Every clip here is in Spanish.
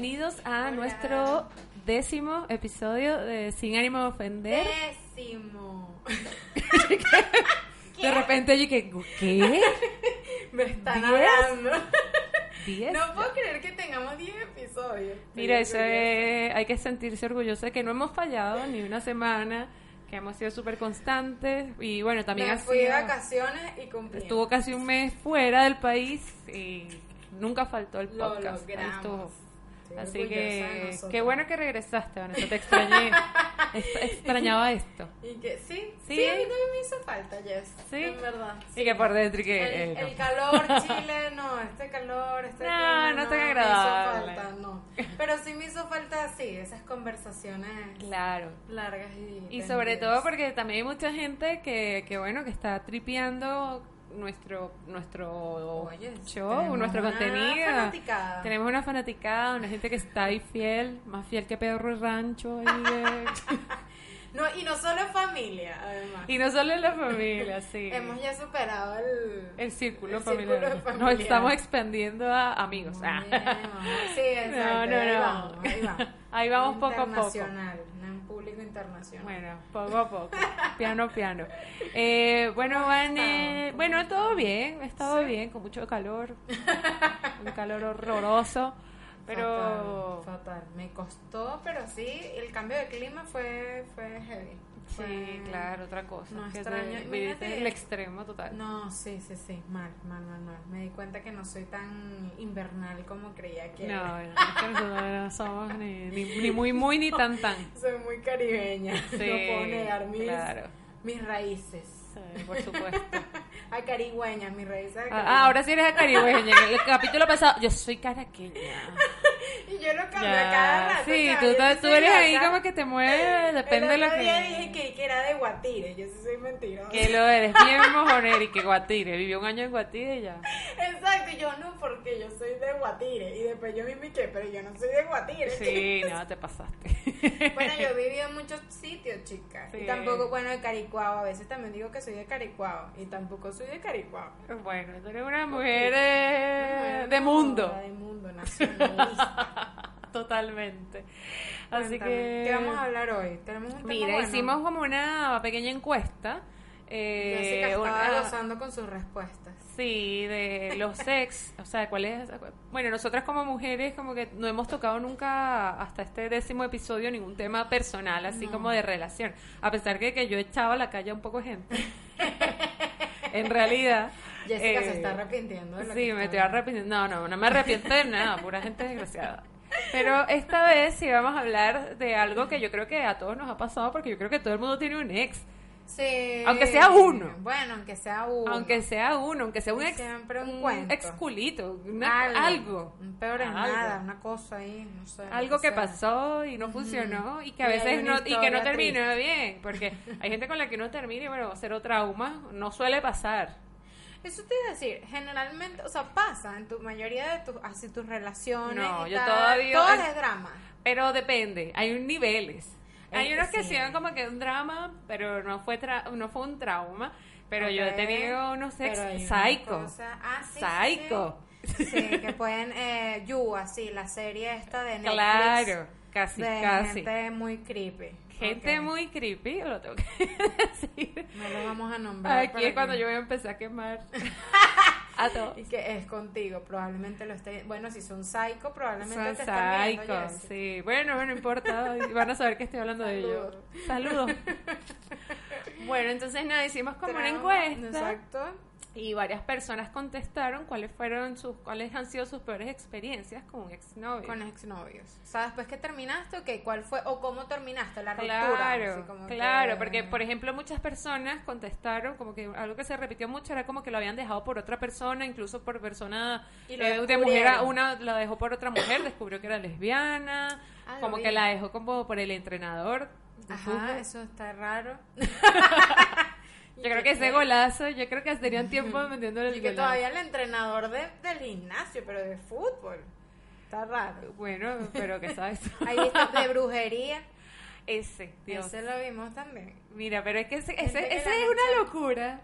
bienvenidos a nuestro décimo episodio de Sin ánimo de ofender. Décimo. De repente yo que, ¿qué? Me están ¿Diez? hablando. ¿Diez? No puedo creer que tengamos 10 episodios. Mira, eso es- hay que sentirse orgulloso de que no hemos fallado ni una semana, que hemos sido súper constantes y bueno, también Me ha fui de vacaciones y cumplí. estuvo casi un mes fuera del país y nunca faltó el Lo podcast. Ahí logramos. Así que qué bueno que regresaste, Vanessa, te extrañé. Extrañaba esto. Y que sí, Sí. sí, a mí también me hizo falta, Jess. Sí. En verdad. Y que por dentro y que... El, eh, no. el calor, Chile, no, este calor, este No, clima, no tan me agradable. hizo falta, no. Pero sí me hizo falta, sí, esas conversaciones Claro. largas y Y sobre todo porque también hay mucha gente que, que bueno, que está tripeando nuestro nuestro Oye, show, tenemos nuestro una contenido. fanaticada. Tenemos una fanaticada, una gente que está ahí fiel, más fiel que Pedro Rancho. ahí, eh. No, y no solo familia, además. y no solo en la familia, sí. Hemos ya superado el... el círculo el familiar. círculo Nos familiar. estamos expandiendo a amigos. Ah. Sí, exacto. No, no, ahí no. vamos, ahí vamos. Ahí vamos poco a poco. Internacional, un público internacional. Bueno, poco a poco, piano piano. Eh, bueno, Vane, bueno, todo bien, he estado Sí. bien, con mucho calor, un calor horroroso, pero Fatal, fatal. Me costó, pero sí, el cambio de clima fue, fue heavy. Sí, Fue- claro, otra cosa. No que extraño, te- viviste el extremo total. No, sí, sí, sí, mal, mal, mal, mal. Me di cuenta que no soy tan invernal como creía que No, era. es que nosotros no somos ni, ni, ni muy muy ni tan tan. Soy muy caribeña. Sí, no puedo negar mis, claro. mis raíces. Sí, por supuesto. Acarigüeña, mis raíces Ah, acarigüeñas. ahora sí eres caribeña. En el capítulo pasado, yo soy caraqueña. Y yo lo cambio Ya, cada rato. Sí, tú, tú, eres ahí acá. como que te mueves, depende de el lo otro que... día dije que, que era de Guatire. Yo sí soy mentirosa. Que lo eres bien mojonero y que Guatire. Vivió un año en Guatire y ya. Exacto, y yo no, porque yo soy de Guatire. Y después yo y que, pero yo no soy de Guatire. Sí, no, te pasaste. Bueno, yo vivido en muchos sitios, chicas. Sí. Y tampoco, bueno, de Caricuao. A veces también digo que soy de Caricuao. Y tampoco soy de Caricuao. Bueno, tú eres una mujer eh, de No, mundo. De mundo, nacionalista. Totalmente. Así Cuéntame, que... ¿Qué vamos a hablar hoy? Tenemos un tema Mira, bueno. hicimos como una pequeña encuesta. eh, Jessica estaba una- gozando con sus respuestas. Sí, de los ex, o sea, cuál es... Bueno, nosotras como mujeres como que no hemos tocado nunca hasta este décimo episodio ningún tema personal, así No. como de relación. A pesar de que yo echaba a la calle a un poco de gente. en realidad... Jessica eh, se está arrepintiendo de lo Sí, que me estoy arrepintiendo. No, no, no me arrepiento de nada, pura gente desgraciada. Pero esta vez sí vamos a hablar de algo que yo creo que a todos nos ha pasado porque yo creo que todo el mundo tiene un ex. Sí. Aunque sea uno. Bueno, aunque sea uno. Aunque sea uno, aunque sea un ex, Siempre un un ex culito, una- algo. Un peor es Algo. nada, una cosa ahí, no sé. Algo que sea. pasó y no funcionó y que a Y veces no y que no terminó bien, porque hay gente con la que uno termina y bueno, cero trauma, no suele pasar. Eso te iba a decir, generalmente, o sea, pasa en tu mayoría de tus, así tus relaciones. No, y yo tal, todavía- Todo es drama. Pero depende, hay un niveles. Hay unos que sí. como que un drama, pero no fue tra- no fue un trauma. Pero yo he tenido unos ex Pero hay una psycho. ah, sí, sí, Psycho. Sí, Sí, que pueden, eh, You, así, la serie esta de Netflix. Claro, casi, de casi. gente muy creepy. Gente muy creepy, lo tengo que decir. No lo vamos a nombrar. Aquí es cuando que- yo voy a empezar a quemar a todos. Y que es contigo, probablemente lo esté... Bueno, si son psycho, probablemente Son te estén viendo, sí. Bueno, bueno, no importa. Van a saber que estoy hablando de ellos. Saludos. Bueno, entonces nada, hicimos como una encuesta. Exacto. Y varias personas contestaron cuáles fueron sus, cuáles han sido sus peores experiencias con un exnovio. Con exnovios. O sea, después que terminaste, ok, ¿cuál fue o cómo terminaste la ruptura? Claro, Así como claro, que- porque por ejemplo muchas personas contestaron como que algo que se repitió mucho era como que lo habían dejado por otra persona, incluso por persona Y eh, de mujer a una la dejó por otra mujer, descubrió que era lesbiana, Ah, como que la dejó como por el entrenador. Ajá, eso está raro. Yo creo que ese golazo, yo creo que tenían tiempo metiéndole el Y que golazo. todavía el entrenador de, del gimnasio, pero de fútbol. Está raro. Bueno, pero que sabes. Ahí está de brujería. ese, Dios. Ese lo vimos también. Mira, pero es que ese, ese, ese es una locura.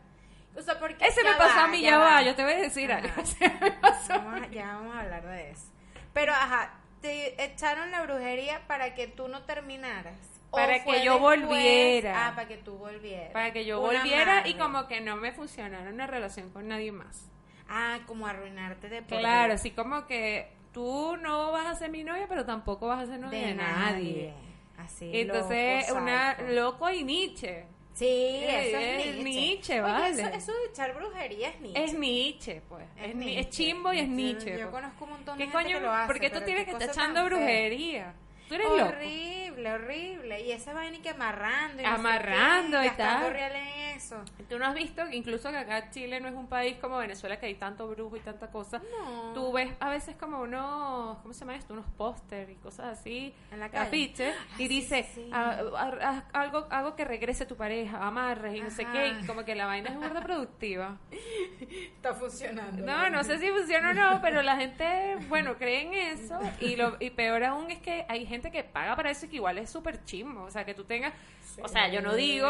O sea, porque Ese me pasó a mí, ya, va, va. yo te voy a decir Ajá. algo. Ese me pasó. Vamos a- ya vamos a hablar de eso. Pero, ajá, te echaron la brujería para que tú no terminaras. ¿O Para que yo después? volviera. Ah, para que tú volvieras. Para que yo Una volviera y como que no me funcionara una relación con nadie más. Ah, como arruinarte de por Claro, así como que tú no vas a ser mi novia, pero tampoco vas a ser novia de, nadie. Así. Entonces, loco, una loco y Nietzsche. Sí, eso es es Nietzsche. Vale. eso, eso de echar brujería es Nietzsche. Es Nietzsche, pues. Es Es, ni- Nietzsche. es chimbo y es Nietzsche. Yo, pues. conozco un montón ¿Qué de gente coño? que lo hace. ¿Por qué tú tienes que estar echando brujería? Tú eres loco. Horrible, horrible. Y esa vaina y que amarrando. Y no sé Amarrando qué, y tal. real en eso. Tú no has visto incluso que acá Chile no es un país como Venezuela que hay tanto brujo y tanta cosa. No. Tú ves a veces como unos, ¿cómo se llama esto? Unos póster y cosas así, En la calle. afiches, y sí, dice sí. ah, ah, ah, algo, algo que regrese tu pareja, amarres y no sé Ajá. qué, y como que la vaina es burda productiva. Está funcionando. No, no sé si funciona o no, pero la gente, bueno, cree en eso y lo y peor aún es que hay gente que paga para eso y que igual es súper chismo, o sea, que tú tengas, o sea, yo no digo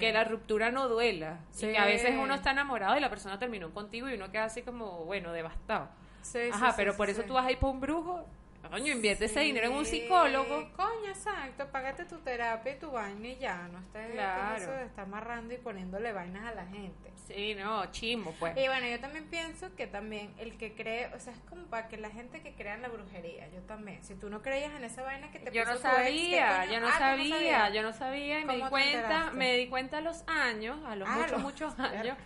que la ruptura no duela, y que a veces uno está enamorado y la persona terminó contigo y uno queda así como, bueno, devastado. Sí, sí, Ajá, sí, pero sí, por eso sí. tú vas a ir por un brujo, coño, invierte ese Sí. dinero en un psicólogo. Coño, exacto. Págate tu terapia y tu vaina y ya. No estés Claro. eso de estar amarrando y poniéndole vainas a la gente. Sí, no, chimbo, pues. Y bueno, yo también pienso que también el que cree, o sea, es como para que la gente que crea en la brujería, yo también. Si tú no creías en esa vaina que te Yo no puso ex, ¿qué sabía, coño? yo no Ah, ¿tú sabía, sabías? yo no sabía y me di ¿Cómo te cuenta, enteraste? me di cuenta a los años, a los Ah, muchos, los- muchos años,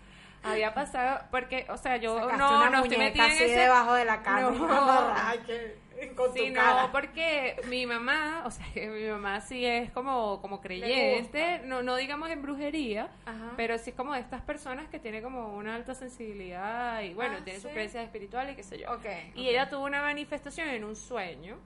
había pasado, porque, o sea, yo Sacaste no, no estoy metida en ese... debajo de la cama. No. que- con Sí, tu no, cara. porque mi mamá, o sea, que mi mamá sí es como, como creyente, no, no digamos en brujería, Ajá. pero sí es como de estas personas que tiene como una alta sensibilidad y bueno, Ah, tiene sus sí. creencias espirituales y qué sé yo. Ok, Y ella tuvo una manifestación en un sueño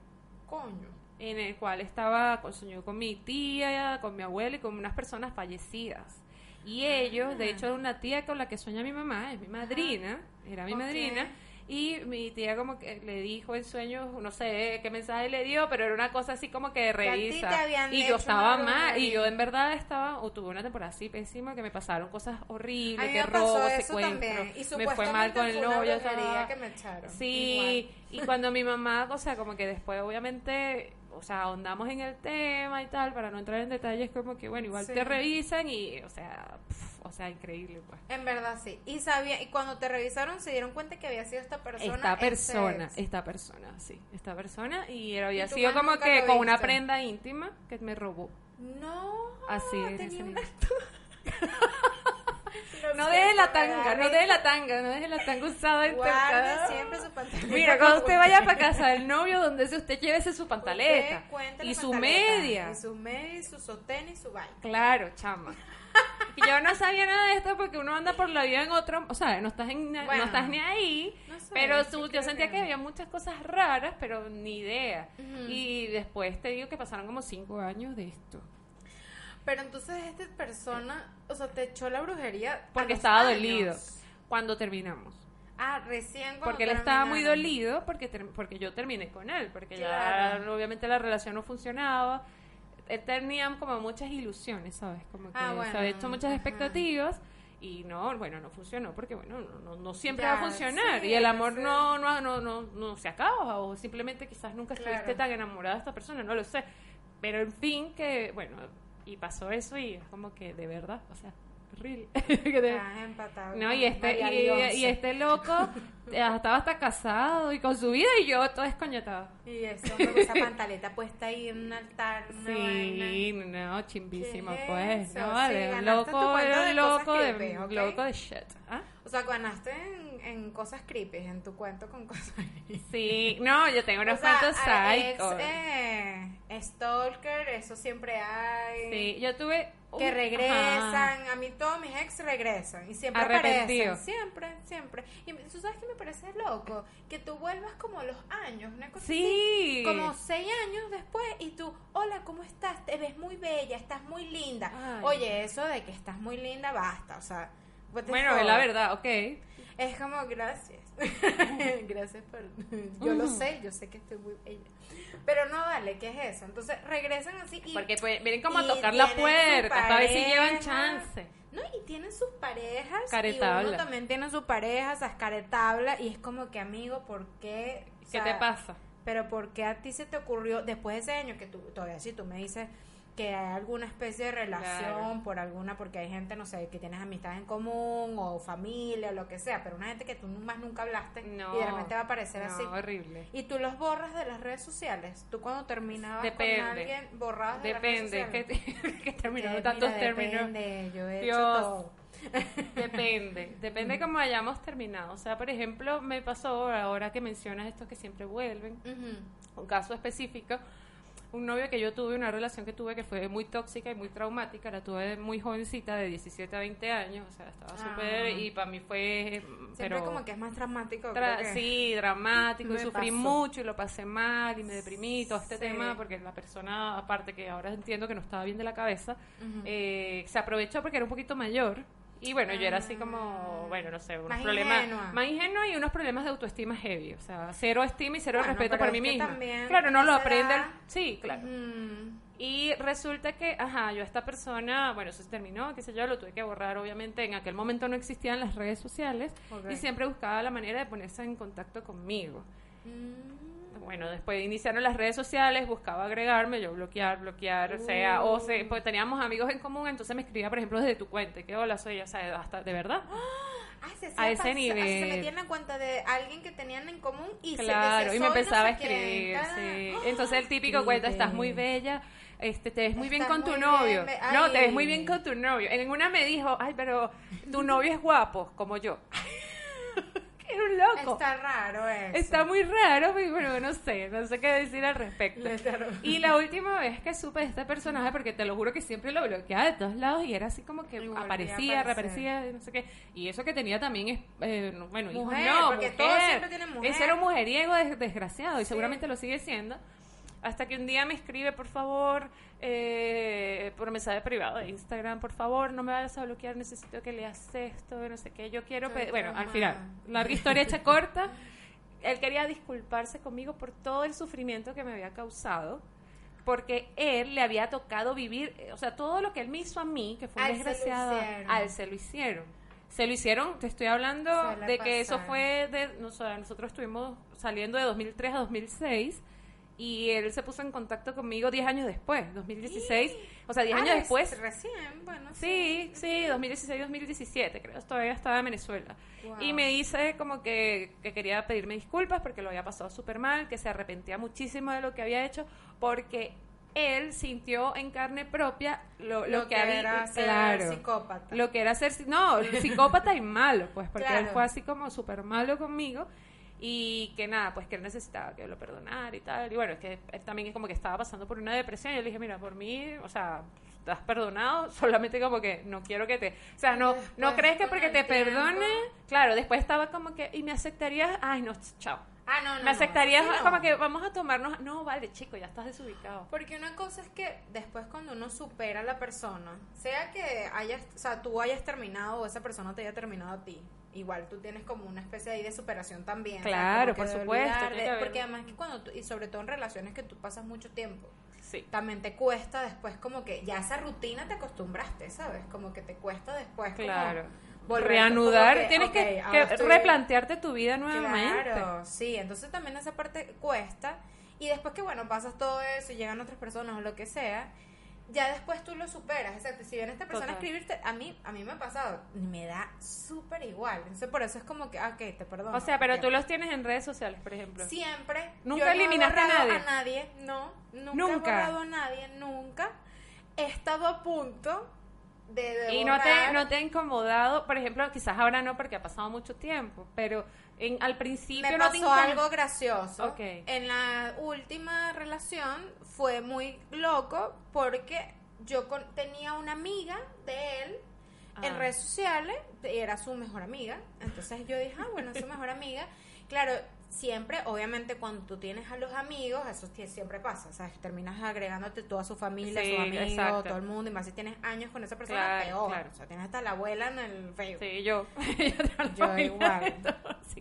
Coño. en el cual estaba con, soñó con mi tía, con mi abuela y con unas personas fallecidas. Y ellos, de hecho, una tía con la que sueña mi mamá, es mi madrina, era mi madrina, y mi tía como que le dijo en sueños, no sé qué mensaje le dio, pero era una cosa así como que revisa. Y yo estaba mal, y yo en verdad estaba, o tuve una temporada así pésima que me pasaron cosas horribles, que robo, secuestro, también. Y me fue mal con el novio, que me echaron. Sí, y cuando mi mamá, o sea, como que después obviamente, o sea, ahondamos en el tema y tal, para no entrar en detalles, como que bueno, igual Sí. te revisan y, o sea, pf, o sea, increíble, pues. En verdad sí. Y sabía y cuando te revisaron se dieron cuenta que había sido esta persona. Esta persona, ex. esta persona, sí, esta persona, y había ¿Y tu sido como que con una prenda íntima que me robó. No. Así tenía una- No deje la tanga, no deje la tanga, no deje la tanga usada en siempre su pantaleta. Mira, cuando usted vaya para casa del novio, donde sea, usted llévese su pantaleta y su pantaleta, media. Y su media, y su sostén y su vaina. Claro, chama. Y yo no sabía nada de esto porque uno anda por la vida en otro, o sea, no estás, en, no estás ni ahí, no sé, pero su- yo sentía que- había muchas cosas raras, pero ni idea. Y después te digo que pasaron como cinco años de esto. Pero entonces esta persona, o sea, te echó la brujería. Porque estaba años. dolido cuando terminamos. Ah, recién cuando Porque él estaba muy terminaron. dolido porque, porque yo terminé con él, porque Claro. ya obviamente la relación no funcionaba. Él tenía como muchas ilusiones, ¿sabes? Como que Ah, se bueno, había hecho muchas ajá. expectativas y no, bueno, no funcionó porque, bueno, no, no, no siempre Ya, va a funcionar sí, y el amor sé. no, no, no, no, no se acaba o simplemente quizás nunca estuviste Claro. tan enamorada de esta persona, no lo sé. Pero en fin, que, bueno, y pasó eso y es como que de verdad, o sea, real. Ah, empatado no, y este, y, este loco estaba hasta casado y con su vida y yo todo escoñetado. Y eso, con esa pantaleta puesta ahí en un altar, una Sí, vaina. no, chimbísimo, ¿Qué es pues. No, Sí, vale, un tu loco, de un loco de, creepy, ¿ok? loco de shit. ¿Ah? O sea, ganaste en, en cosas creepy, en tu cuento con cosas Sí, no, yo tengo unos O sea, cuantos a- ex, psychos. eh, stalker, eso siempre hay. Sí, yo tuve... Que regresan, ajá. a mí todos mis ex regresan y siempre Arrepentido. aparecen, siempre, siempre. Y tú sabes que me parece loco, que tú vuelvas como a los años, una cosa Sí. así, como seis años después y tú, hola, ¿cómo estás? Te ves muy bella, estás muy linda. Ay. Oye, eso de que estás muy linda, basta, o sea. Bueno, es la verdad, ok. Es como, gracias. gracias por... Yo lo sé, yo sé que estoy muy bella. Pero no, vale, ¿qué es eso? Entonces regresan así y... Porque pues, vienen como a tocar la puerta para ver si llevan chance. No, y tienen sus parejas. Y Caretabla. uno también tiene su pareja, esas caretabla. Y es como que, amigo, ¿por qué? O ¿Qué te pasa? pero ¿por qué a ti se te ocurrió después de ese año que tú, todavía si tú me dices que hay alguna especie de relación por alguna, porque hay gente, no sé, que tienes amistades en común o familia o lo que sea, pero una gente que tú más nunca hablaste y de repente va a aparecer no, así. horrible. Y tú los borras de las redes sociales. Tú cuando terminabas Depende. con alguien borrabas de Depende, las redes sociales. que terminaron Que, tantos mira, términos. Depende, yo he hecho todo. Depende, depende de cómo hayamos terminado. O sea, por ejemplo, me pasó ahora que mencionas estos que siempre vuelven, un caso específico, un novio que yo tuve, una relación que tuve que fue muy tóxica y muy traumática, la tuve muy jovencita, de 17 a 20 años, o sea, estaba Ah. súper, y para mí fue, Siempre pero... como que es más dramático. Tra- creo que- sí, dramático, y sufrí pasó. mucho y lo pasé mal y me deprimí y todo este Sí. tema porque la persona, aparte que ahora entiendo que no estaba bien de la cabeza, eh, se aprovechó porque era un poquito mayor y bueno, yo era así como, Ah. bueno, no sé, unos Más problemas, ingenua. más ingenua y unos problemas de autoestima heavy, o sea, cero estima y cero Bueno, respeto por mí misma. Claro, no lo aprende, edad- sí, claro. Ujú. Y resulta que, ajá, yo a esta persona, bueno, eso se terminó, qué sé yo, lo tuve que borrar, obviamente, en aquel momento no existían las redes sociales y siempre buscaba la manera de ponerse en contacto conmigo. Mm. Bueno, después iniciaron las redes sociales, buscaba agregarme, yo bloquear, bloquear, o sea, o se, Uh. pues teníamos amigos en común, entonces me escribía, por ejemplo, desde tu cuenta, que hola, soy, o sea, hasta, de verdad. Ah, se A ese nivel. Se metían en cuenta de alguien que tenían en común y se Claro, decía, y me "Soy no empezaba a sé quién". escribir, Ah, sí. ¡ah! Entonces el típico Qué cuenta, estás muy bella, este, te ves muy bien con tu novio. No, te ves muy bien con tu novio. En una me dijo, ay, pero tu novio es guapo, como yo. era un loco. Está raro eso. Está muy raro, pero bueno, no sé, no sé qué decir al respecto. Y la última vez que supe de este personaje, porque te lo juro que siempre lo bloqueaba de todos lados y era así como que aparecía, reaparecía, no sé qué. Y eso que tenía también es, eh, no, bueno, Mujer, no, porque mujer. todos siempre tienen mujer. Ese era un mujeriego des- desgraciado y Sí. seguramente lo sigue siendo. Hasta que un día me escribe, por favor, eh, por mensaje privado de Instagram, por favor, no me vayas a bloquear, necesito que leas esto, no sé qué. Yo quiero, Estoy pe- bueno, al final, larga historia hecha corta, él quería disculparse conmigo por todo el sufrimiento que me había causado, porque él le había tocado vivir, eh, o sea, todo lo que él me hizo a mí, que fue un desgraciado, a él se lo hicieron. Se lo hicieron, te estoy hablando de que eso fue de, no nosotros estuvimos saliendo de 2003 a 2006 y él se puso en contacto conmigo 10 años después, 2016, o sea, 10 Ah, años es después. Recién, bueno. Sí, sí, 2016-2017, creo, todavía estaba en Venezuela. Wow. Y me dice como que, que quería pedirme disculpas porque lo había pasado súper mal, que se arrepentía muchísimo de lo que había hecho, porque él sintió en carne propia lo, lo Lo que, que había... era ser claro, psicópata. Lo que era ser... No, psicópata y malo, pues, porque él fue así como súper malo conmigo. Y que nada, pues que él necesitaba que lo perdonara y tal. Y bueno, es que él también es como que estaba pasando por una depresión. Y yo le dije, mira, por mí, o sea, estás perdonado, solamente como que no quiero que te... O sea, no, no crees que porque te tiempo. perdone... Claro, después estaba como que, ¿y me aceptarías? Ay, no, chao. Ah, no, no. me aceptarías no. como que vamos a tomarnos... No, vale, chico, ya estás desubicado. Porque una cosa es que después cuando uno supera a la persona, sea que hayas, o sea, tú hayas terminado o esa persona te haya terminado a ti, igual tú tienes como una especie ahí de superación también. Claro, Como que por supuesto, de- que porque además que cuando tú, y sobre todo en relaciones que tú pasas mucho tiempo, Sí. también te cuesta después como que ya esa rutina te acostumbraste, ¿sabes? Como que te cuesta después como Claro. volver- Reanudar, como tienes que, que estoy- replantearte tu vida nuevamente. Claro, sí, entonces también esa parte cuesta. Y después que, bueno, pasas todo eso y llegan otras personas o lo que sea, ya después tú lo superas. Exacto, si viene esta persona a escribirte, a mí, a mí me ha pasado, me da súper igual. Entonces por eso es como que, ah, ok, te perdono. O sea, pero tú los tienes en redes sociales, por ejemplo. Siempre. ¿Nunca eliminaste no a nadie? a nadie, no. Nunca, Nunca. he borrado a nadie, nunca. He estado a punto de, de Y no te, no te ha incomodado, por ejemplo, quizás ahora no porque ha pasado mucho tiempo, pero en, al principio me no pasó algo gracioso. Ok. En la última relación fue muy loco porque yo con- tenía una amiga de él en Ah. redes sociales, era su mejor amiga. Entonces yo dije, ah, bueno, es su mejor amiga. Claro, siempre, obviamente, cuando tú tienes a los amigos, eso siempre pasa. O sea, terminas agregándote toda su familia, Sí, sus amigos, exacto. todo el mundo. Y más si tienes años con esa persona, Claro, peor. claro. O sea, tienes hasta la abuela en el Facebook. Sí, yo. Yo yo igual.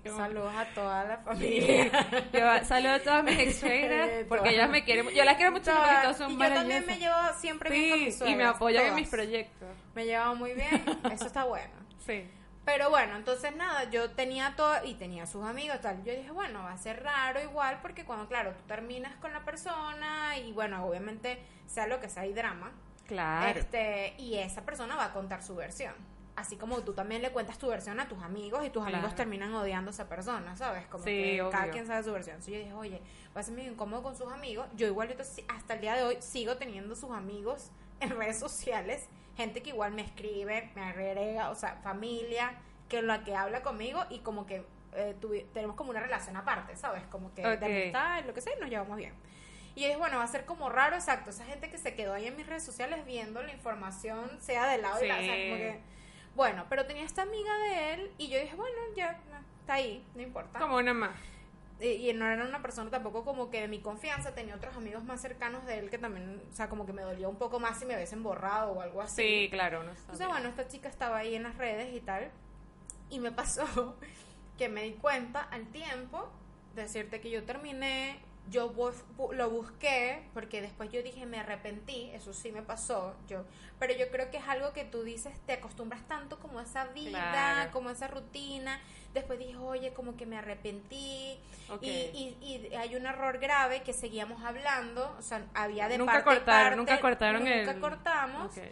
Como- Saludos a toda la familia. Yo saludo a todas mis ex porque ellas me quieren. Yo las quiero mucho porque Todas. son y yo también me llevo siempre bien con mis y me apoyan en mis proyectos. Me llevo muy bien, eso está bueno. Sí. Pero bueno, entonces nada, yo tenía todo y tenía sus amigos, tal. Yo dije, bueno, va a ser raro igual porque cuando, claro, tú terminas con la persona y bueno, obviamente sea lo que sea, hay drama. Claro. Este, y esa persona va a contar su versión. Así como tú también le cuentas tu versión a tus amigos y tus Claro. amigos terminan odiando a esa persona, ¿sabes? Como Sí, que cada quien sabe su versión. Entonces yo dije, oye, va a ser muy incómodo con sus amigos. Yo igualito sí, hasta el día de hoy sigo teniendo sus amigos en redes sociales, gente que igual me escribe, me agrega, o sea, familia, que la que habla conmigo y como que eh, tenemos como una relación aparte, ¿sabes? Como que Ok. de amistad, lo que sea, y nos llevamos bien. Y dije, bueno, va a ser como raro, exacto, esa gente que se quedó ahí en mis redes sociales viendo la información, sea de lado y lado, o sea, Sí. como que... Bueno, pero tenía esta amiga de él y yo dije, bueno, ya, no, está ahí, no importa. Como una más. Y, no era una persona tampoco como que de mi confianza, tenía otros amigos más cercanos de él que también, o sea, como que me dolía un poco más si me hubiesen borrado o algo así. Sí, claro. No Entonces, bueno, esta chica estaba ahí en las redes y tal. Y me pasó que me di cuenta al tiempo, decirte que yo terminé, yo lo busqué, porque después yo dije, me arrepentí, eso sí me pasó, yo pero yo creo que es algo que tú dices, te acostumbras tanto como a esa vida, Claro. como a esa rutina. Después dije, oye, como que me arrepentí. Y, y, y hay un error grave que seguíamos hablando, o sea, había de Nunca parte cortaron, parte, nunca cortaron nunca el- cortamos. Ok.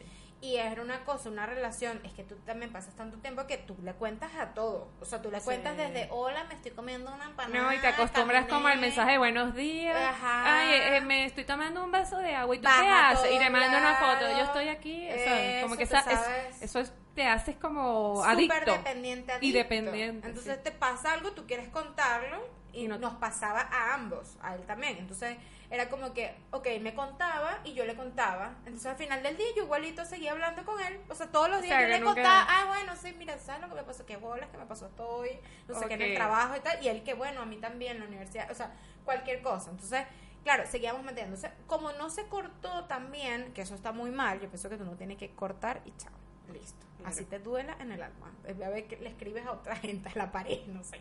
Y era una cosa, una relación, es que tú también pasas tanto tiempo que tú le cuentas a todo. O sea, tú le Sí. cuentas desde, hola, me estoy comiendo una empanada. No, y te acostumbras como al caminé". mensaje de buenos días. Ajá. Ay, eh, me estoy tomando un vaso de agua y tú Vas qué haces. Y te mando una foto. Yo estoy aquí. o sea, como que Eso, esa- es- eso es- te haces como Súper adicto. dependiente, Y adicto. dependiente, Entonces sí. te pasa algo, tú quieres contarlo y Y no- nos pasaba a ambos, a él también. Entonces era como que, ok, me contaba y yo le contaba. Entonces al final del día yo igualito seguía hablando con él. O sea, todos los O días sea, yo le nunca- contaba, ah, bueno, sí, mira, ¿sabes lo que me pasó? Qué bolas que me pasó hoy, no sé qué en el trabajo y tal. Y él que, bueno, a mí también, en la universidad, o sea, cualquier cosa. Entonces... Claro, seguíamos metiendo. Entonces, como no se cortó también, que eso está muy mal, yo pienso que tú no tienes que cortar y chao. Listo. Así te duela en el alma. A ver que le escribes a otra gente a la pared, no sé.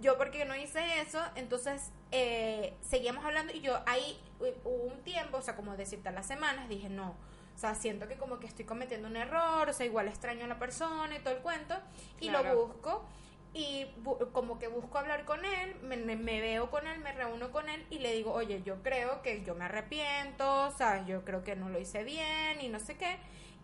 Yo porque no hice eso, entonces eh, seguíamos hablando y yo ahí hu- hubo un tiempo, o sea, como decirte a las semanas, dije no. O sea, siento que como que estoy cometiendo un error, o sea, igual extraño a la persona y todo el cuento. Y Claro. lo busco y bu- como que busco hablar con él, me, me- veo con él, me reúno con él y le digo, oye, yo creo que yo me arrepiento, ¿sabes? Yo creo que no lo hice bien y no sé qué.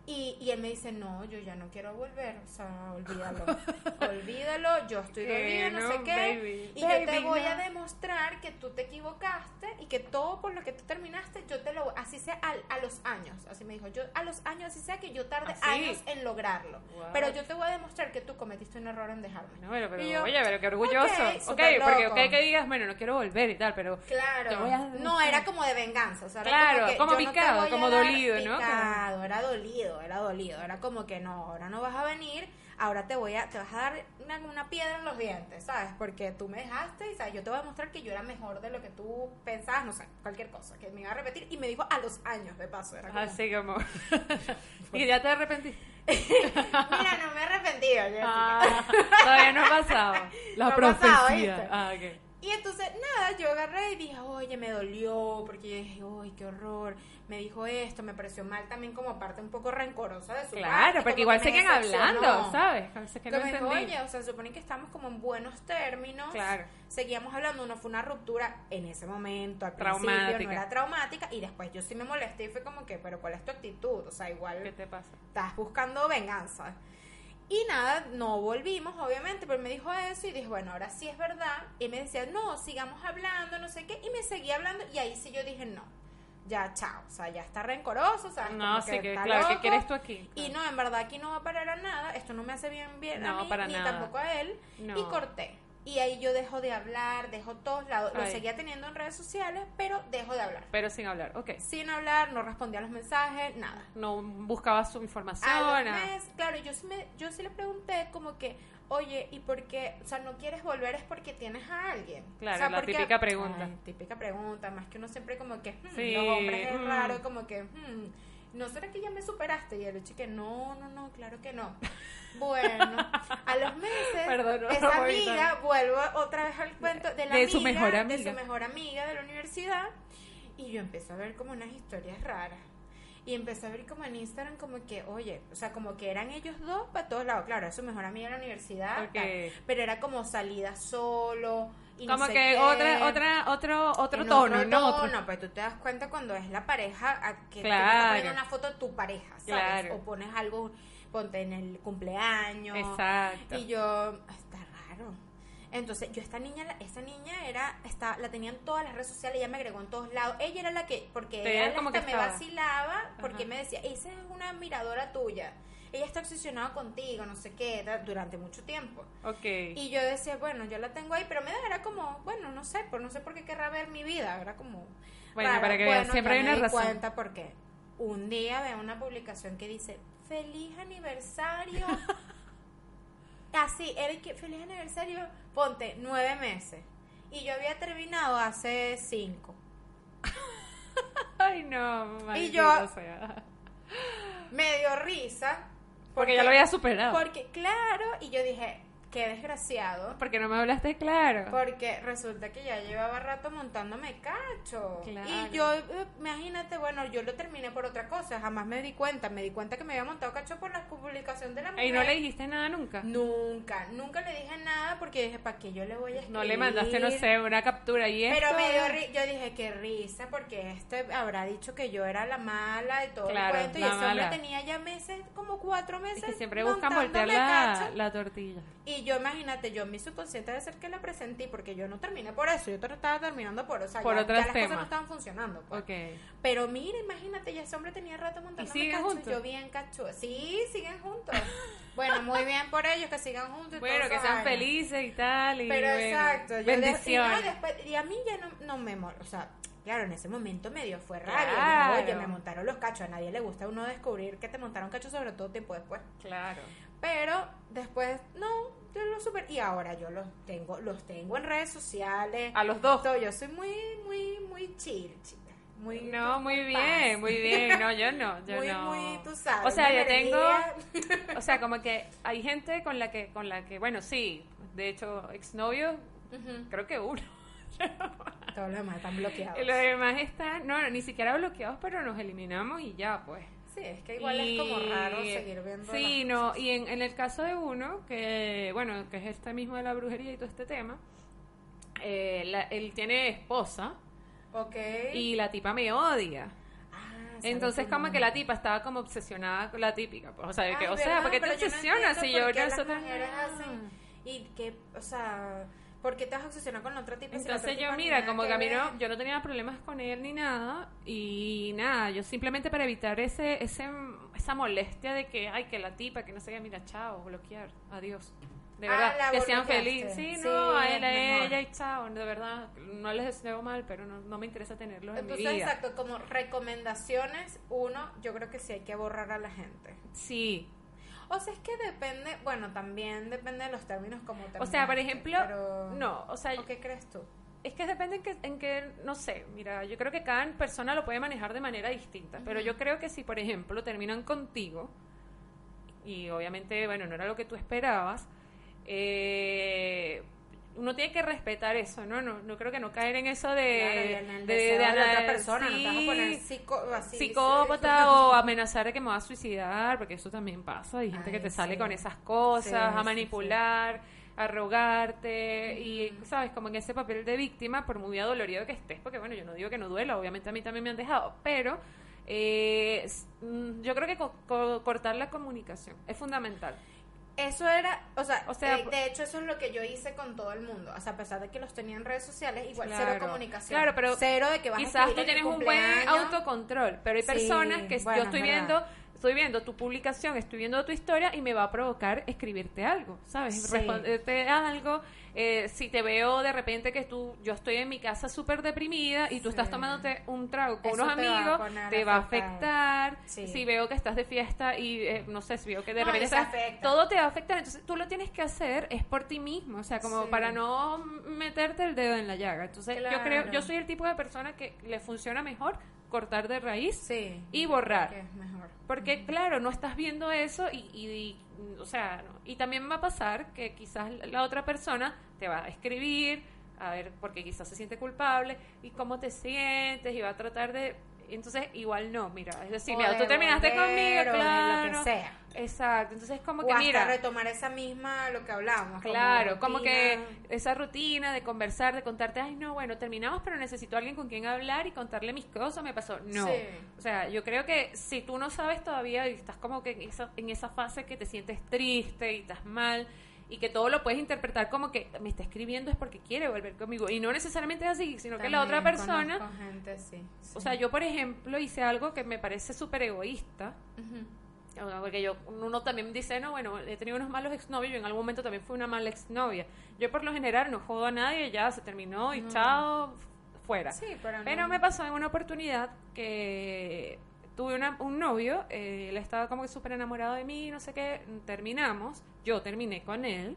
Y, y él me dice, no, yo ya no quiero volver, o sea, olvídalo, olvídalo, yo estoy Que dolida, no, sé qué. baby. Y yo te voy no. a demostrar que tú te equivocaste y que todo por lo que tú terminaste, yo te lo, así sea al- a, los años, así me dijo, yo a los años, así sea que yo tarde ¿Así? años en lograrlo. Pero yo te voy a demostrar que tú cometiste un error en dejarme. No, pero, pero, yo, oye, pero qué orgulloso. ok, Ok, súper porque ok que digas, bueno, no quiero volver y tal, pero Claro. A No, era como de venganza. O sea, era Claro, que como picado, a como dolido, ¿no? Picado, era dolido, era dolido. Era como que no, ahora no vas a venir, ahora te voy a, te vas a dar una, una piedra en los dientes, ¿sabes? Porque tú me dejaste y, ¿sabes? Yo te voy a demostrar que yo era mejor de lo que tú pensabas, no sé, cualquier cosa, que me iba a repetir. Y me dijo a los años de paso. Era como, así como. y ya te arrepentí. Mira, no me he arrepentido. Ah, todavía no ha pasado. La No pasado, profecía. ¿viste? ah. Y entonces, nada, yo agarré y dije, oye, me dolió, porque yo dije, uy, qué horror. Me dijo esto, me pareció mal también como parte un poco rencorosa de su Claro, parte, porque igual siguen hablando. ¿sabes? Es que no me dijo, oye, o sea, se supone que estamos como en buenos términos. Claro. Seguíamos hablando, no fue una ruptura en ese momento, al principio, Traumática. no era traumática, y después yo sí me molesté y fue como que, pero ¿cuál es tu actitud? O sea, igual ¿Qué te pasa? estás buscando venganza. Y nada, no volvimos, obviamente, pero me dijo eso y dije, bueno, ahora sí es verdad. Y me decía, no, sigamos hablando, no sé qué. Y me seguía hablando y ahí sí yo dije, no, ya, chao. O sea, ya está rencoroso, o sea, No, sí, que está claro, ¿qué loco. quieres tú aquí? Y no, en verdad aquí no va a parar a nada. Esto no me hace bien, bien a No, mí, para ni nada. tampoco a él. No. Y corté. Y ahí yo dejo de hablar, dejo todos lados. Lo seguía teniendo en redes sociales, pero dejo de hablar. Pero sin hablar, ok. Sin hablar, no respondía a los mensajes, nada. No buscabas su información. A los nada. meses, claro, yo sí, me, yo sí le pregunté como que, oye, ¿y por qué? O sea, no quieres volver es porque tienes a alguien. Claro, O sea, la porque- típica pregunta. Ay, típica pregunta, más que uno siempre como que, hmm, Sí, los hombres es mm. raro, como que, hmm, ¿no será que ya me superaste? Y el hecho que no, no, no, claro que no. Bueno, a los meses, Perdón, no, esa no, amiga ahorita. vuelve otra vez al cuento de la De amiga, su mejor de amiga. su mejor amiga de la universidad, y yo empecé a ver como unas historias raras. Y empecé a ver como en Instagram como que, oye, o sea, como que eran ellos dos para todos lados. Claro, su mejor amiga en la universidad, Ok. tal, pero era como salida solo. Y no Como sé que qué. otra, otra, otro, otro tono, otro ¿no? Otro- tono, pues tú te das cuenta cuando es la pareja a que, Claro. una foto de tu pareja, ¿sabes? Claro. O pones algo, ponte en el cumpleaños. Exacto. Y yo, está. Entonces, yo esta niña, esta niña era, está, la tenía en todas las redes sociales, ella me agregó en todos lados. Ella era la que, porque ella como hasta que me estaba. vacilaba, porque Ajá. me decía, esa es una admiradora tuya. Ella está obsesionada contigo, no sé qué, durante mucho tiempo. Ok. Y yo decía, bueno, yo la tengo ahí, pero me era como, bueno, no sé, por no sé por qué querrá ver mi vida, era como... Bueno, raro. para que veas, siempre hay me una di razón. cuenta porque un día veo una publicación que dice, feliz aniversario. Así, era que, feliz aniversario, ponte, nueve meses. Y yo había terminado hace cinco. Ay, no, maldito yo- sea. Me dio risa. Porque ya lo había superado. Porque, claro, y yo dije, qué desgraciado. Porque no me hablaste claro. Porque resulta que ya llevaba rato montándome cacho. Claro. Y yo, eh, imagínate, bueno, yo lo terminé por otra cosa, jamás me di cuenta. Me di cuenta que me había montado cacho por la publicación de la mujer. Y no le dijiste nada nunca. Nunca, nunca le dije nada porque dije, ¿para qué yo le voy a escribir? No le mandaste, no sé, una captura y esto. Pero me dio ri- yo dije, qué risa, porque este habrá dicho que yo era la mala de todo Claro, el cuento. Y ese hombre tenía ya meses, como cuatro Es meses. que siempre buscan voltear la, la tortilla. Y yo, imagínate, yo en mi subconsciente de ser que la presenté, porque yo no terminé por eso, yo te- estaba terminando por, o sea, Por ya, las cosas no estaban funcionando. pues. Pero mira, imagínate, ya ese hombre tenía rato montando siguen cacho, juntos? yo bien cacho. Sí, siguen juntos. bueno, muy bien por ellos que sigan juntos. y Bueno, que sean felices y tal. Y Pero bueno, exacto, yo y, no, bendiciones. y después- y a mí ya no, no me mol, o sea, claro, en ese momento me dio fue rabia. Claro. Oye, me montaron los cachos, a nadie le gusta uno descubrir que te montaron cachos, sobre todo tiempo después. Claro. Pero después, no, yo lo super y ahora yo los tengo, los tengo en redes sociales. A los dos. Todo, yo soy muy, muy, muy chill, chica. Muy, No, muy paz. bien, muy bien. No, yo no, yo muy, no. muy, tú sabes. O sea, yo tengo, o sea, como que hay gente con la que, con la que, bueno, sí, de hecho, exnovio, Ujú. creo que uno. Todos los demás están bloqueados. Y los demás están, no, ni siquiera bloqueados, pero nos eliminamos y ya, pues. Sí, es que igual Y- es como raro seguir viendo. Sí, las no, y en, en el caso de uno, que, bueno, que es este mismo de la brujería y todo este tema, eh, la- él tiene esposa Ok. y la tipa me odia. Ah, ¿sabes Entonces como No. que la tipa estaba como obsesionada con la típica, pues, o sea, de que, o sea. ¿por qué te no obsesionas si yo hacen y que, o sea, ¿por qué te vas a obsesionar con la otra tipa? Entonces yo, mira, como que a mí no, yo no tenía problemas con él ni nada, y nada, yo simplemente para evitar ese, ese, esa molestia de que, ay, que la tipa, que no sé qué, mira, chao, bloquear, adiós. De Ah, verdad, que sean felices. Sí, Sí, no, a él, a ella y chao, de verdad, no les deseo mal, pero no, no me interesa tenerlos en mi Entonces, vida. exacto, como recomendaciones, uno, yo creo que sí hay que borrar a la gente. Sí, O sea, es que depende, bueno, también depende de los términos como o sea, por ejemplo, pero- no, o sea, ¿O qué crees tú? Es que depende en que, en que, no sé, mira, yo creo que cada persona lo puede manejar de manera distinta, pero yo creo que si, por ejemplo, terminan contigo, y obviamente, bueno, no era lo que tú esperabas, eh, uno tiene que respetar eso, ¿no? No, no creo que no caer en eso Claro, de, de, la otra persona, no te vas a sí, poner psico- así, psicópata sí. o amenazar de que me va a suicidar, porque eso también pasa. Hay gente Ay, que te sale sí. con esas cosas, Sí, a sí, manipular, a rogarte, y, ¿sabes? Como en ese papel de víctima, por muy adolorido que estés, porque bueno, yo no digo que no duela, obviamente a mí también me han dejado, pero eh, mm, yo creo que co- co- cortar la comunicación es fundamental. Eso era, o sea, O sea, eh, de hecho eso es lo que yo hice con todo el mundo, o sea, a pesar de que los tenía en redes sociales, igual Claro. cero comunicación. Claro, pero cero de que vas a Quizás escribir tú en tienes un buen autocontrol, pero hay Sí, personas que bueno, yo estoy es viendo, estoy viendo tu publicación, estoy viendo tu historia y me va a provocar escribirte algo, ¿sabes? Sí. Responderte algo. Eh, si te veo de repente que tú, yo estoy en mi casa súper deprimida y tú estás tomándote un trago con Eso unos te amigos, te va a afectar. Sí. Si veo que estás de fiesta y eh, no sé, si veo que de No, repente estás- todo te va a afectar. Entonces tú lo tienes que hacer es por ti mismo, o sea, como Sí. para no meterte el dedo en la llaga. Entonces yo creo, yo soy el tipo de persona que le funciona mejor cortar de raíz Sí. y borrar. Que es mejor. Porque claro, no estás viendo eso y, y- y, o sea, no. y también va a pasar que quizás la otra persona te va a escribir, a ver, porque quizás se siente culpable y cómo te sientes y va a tratar de Entonces, igual no, mira, es decir, mira, tú terminaste volver, conmigo, claro. Lo que sea. Exacto, entonces como O que hasta mira, retomar esa misma, lo que hablábamos. Claro, como rutina. que esa rutina de conversar, de contarte, ay, no, bueno, terminamos, pero necesito a alguien con quien hablar y contarle mis cosas, me pasó. No. Sí. O sea, yo creo que si tú no sabes todavía y estás como que en esa, en esa fase que te sientes triste y estás mal y que todo lo puedes interpretar como que me está escribiendo es porque quiere volver conmigo y no necesariamente es así, sino que la otra También persona... gente, sí, O sí. sea, yo, por ejemplo, hice algo que me parece súper egoísta. O sea, Porque yo, uno también dice, no, bueno, he tenido unos malos exnovios, yo en algún momento también fui una mala exnovia. Yo por lo general no jodo a nadie, ya se terminó y chao, fuera. Sí, pero no. Pero me pasó en una oportunidad que tuve una- un novio, eh, él estaba como que súper enamorado de mí, no sé qué, terminamos, yo terminé con él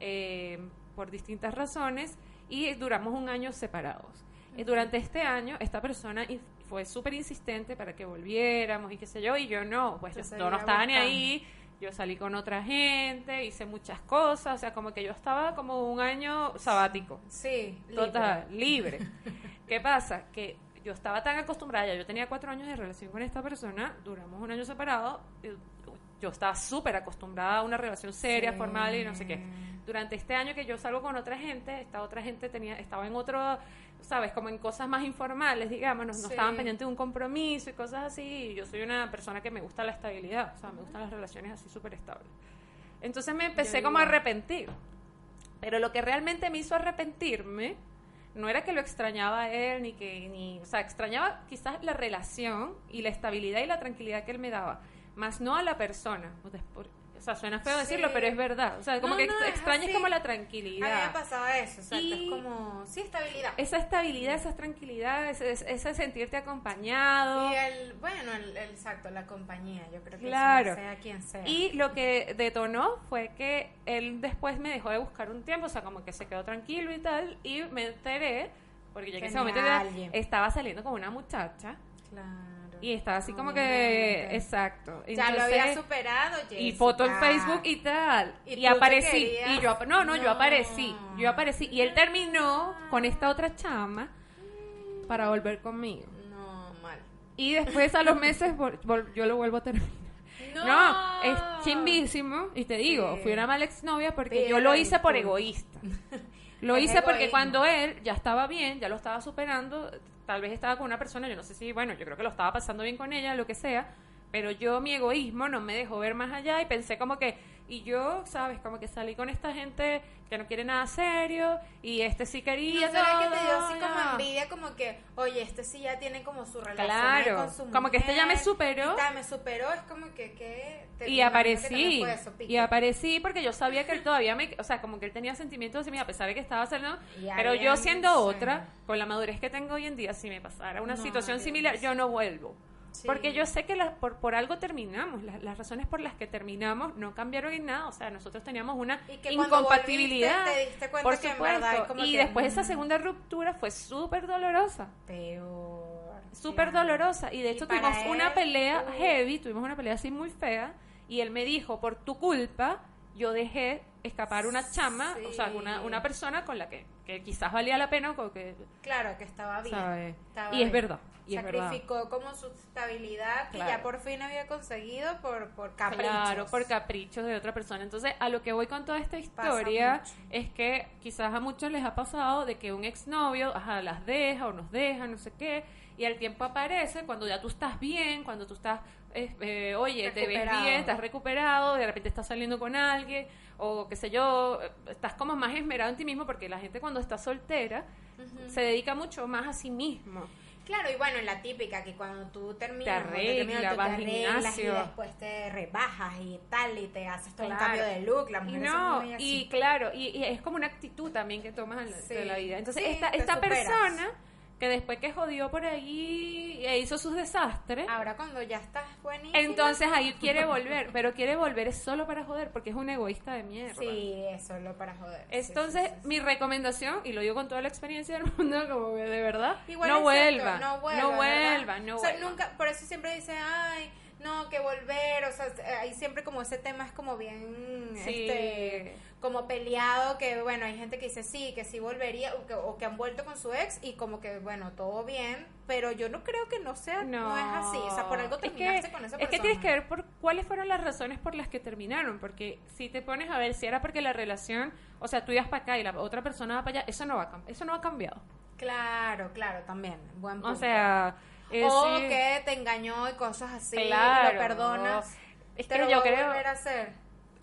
eh, por distintas razones y duramos un año separados. Eh, durante este año, esta persona fue súper insistente para que volviéramos y qué sé yo, y yo no, pues yo, no estaba ni ahí, yo salí con otra gente, hice muchas cosas, o sea, como que yo estaba como un año sabático. Sí, Total, libre. ¿Qué pasa? Que yo estaba tan acostumbrada, ya yo tenía cuatro años de relación con esta persona, duramos un año separado, yo estaba súper acostumbrada a una relación seria, Sí. formal y no sé qué. Durante este año que yo salgo con otra gente, esta otra gente tenía estaba en otro, sabes, como en cosas más informales, digamos, no, estaban pendientes de un compromiso y cosas así, y yo soy una persona que me gusta la estabilidad, o sea, me gustan las relaciones así súper estables. Entonces me empecé Yo como a arrepentir. Pero lo que realmente me hizo arrepentirme no era que lo extrañaba a él, ni que, ni, o sea, extrañaba quizás la relación y la estabilidad y la tranquilidad que él me daba, más no a la persona. O O sea, suena feo Sí. decirlo, pero es verdad. O sea, como No, que no, extrañas como la A mí me tranquilidad. pasaba eso, exacto. Y- Es como, sí, estabilidad. Esa estabilidad, esa tranquilidad, ese, ese sentirte acompañado. Y el, bueno, el, el- exacto, la compañía, yo creo que Claro. eso, sea quien sea. Y lo que detonó fue que él después me dejó de buscar un tiempo, o sea, como que se quedó tranquilo y tal, y me enteré, porque ya que en ese momento alguien. estaba saliendo con una muchacha, Claro. Y estaba así como que, exacto. Ya lo había superado, y foto en Jessica. Facebook y tal. ¿Y aparecí. Y yo, ap- no, no, yo No. aparecí. Yo aparecí. Y él terminó con esta otra chama para volver conmigo. No, mal. Y después a los meses yo lo vuelvo a terminar. No, es chimbísimo. Y te digo, Sí. fui una mala exnovia porque yo lo hice por egoísta. Lo hice porque cuando él ya estaba bien, ya lo estaba superando, tal vez estaba con una persona, yo no sé si, bueno, yo creo que lo estaba pasando bien con ella, lo que sea, pero yo mi egoísmo no me dejó ver más allá y pensé como que, y yo, sabes, como que salí con esta gente que no quiere nada serio y este sí ¿Y quería no será que te dio así como ya. envidia? Como que, oye, este sí ya tiene como su relación Claro, con su como que este ya me mujer, superó. y tal, me superó, es como que, que te- Y que aparecí, fue eso, y aparecí porque yo sabía que él todavía me, o sea, como que él tenía sentimientos hacia mí a pesar de que estaba saliendo, pero yo siendo otra, con la madurez que tengo hoy en día, si me pasara una No, situación Dios. similar, yo no vuelvo. Sí. Porque yo sé que las- por, por algo terminamos, las, las razones por las que terminamos no cambiaron en nada, o sea, nosotros teníamos una Y que incompatibilidad, volviste, te diste cuenta por que en supuesto, verdad como y que, después esa mm. segunda ruptura fue súper dolorosa Peor. súper dolorosa y de hecho tuvimos una pelea uh. heavy, tuvimos una pelea así muy fea y él me dijo, por tu culpa, yo dejé escapar una chama, o sea, una, una persona con la que, que quizás valía la pena o que... Claro, que estaba bien. Y es bien. verdad, y. Sacrificó como su estabilidad que ya por fin había conseguido por, por caprichos. Claro, por caprichos de otra persona. Entonces, a lo que voy con toda esta historia es que quizás a muchos les ha pasado de que un exnovio, ajá, las deja o nos deja, no sé qué, y al tiempo aparece cuando ya tú estás bien, cuando tú estás, eh, eh, oye, te ves bien, estás recuperado, de repente estás saliendo con alguien, o qué sé yo, estás como más esmerado en ti mismo, porque la gente cuando está soltera se dedica mucho más a sí mismo. Claro, y bueno, la típica que cuando tú terminas, Te cuando terminas, arregla, tú vas te al arreglas y después te rebajas y tal, y te haces todo un Claro. cambio de look. Las Y mujeres no, son muy así. y claro, y, y es como una actitud también que tomas en la, Sí. de la vida. Entonces, Sí, esta, esta superas. persona que después que jodió por ahí e hizo sus desastres, Ahora cuando ya estás buenísima. entonces ahí quiere volver, pero quiere volver es solo para joder, porque es un egoísta de mierda. Sí, es solo para joder. Entonces, sí, sí, sí. mi recomendación, y lo digo con toda la experiencia del mundo, como que de verdad, Igual no, vuelva, cierto, no vuelva, no ¿verdad? vuelva, no o sea, vuelva. nunca, por eso siempre dice, ay, no, que volver, o sea, hay siempre como ese tema es como bien, Sí. este, como peleado, que bueno, hay gente que dice sí, que sí volvería, o que, o que han vuelto con su ex y como que bueno, todo bien, pero yo no creo que no sea, no, es así, o sea, por algo terminaste con esa persona. Es que tienes que ver por cuáles fueron las razones por las que terminaron, porque si te pones a ver si era porque la relación, o sea, tú ibas para acá y la otra persona va para allá, eso no va eso no ha cambiado. Claro, claro, también, buen punto. O sea, o que te engañó y cosas así, claro, lo perdonas. Es que yo creo volver a hacer.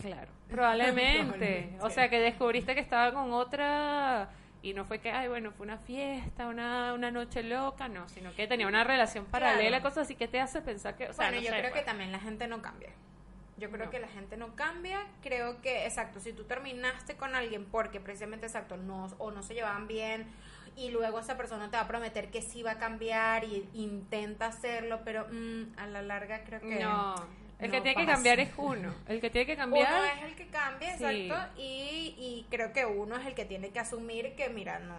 Claro, probablemente. O sea, que descubriste que estaba con otra y no fue que, ay, bueno, fue una fiesta, una, una noche loca, no, sino que tenía una relación paralela, cosas así que te hace pensar que, o sea, bueno, yo creo que pues. también la gente no cambia. Yo creo que la gente no cambia. Creo que, exacto, si tú terminaste con alguien porque precisamente, exacto, no, o no se llevaban bien, y luego esa persona te va a prometer que sí va a cambiar y intenta hacerlo, pero mm, a la larga creo que... No el que tiene que cambiar es uno. El que tiene que cambiar. Uno es el que cambia, exacto. Y, y creo que uno es el que tiene que asumir que, mira, no,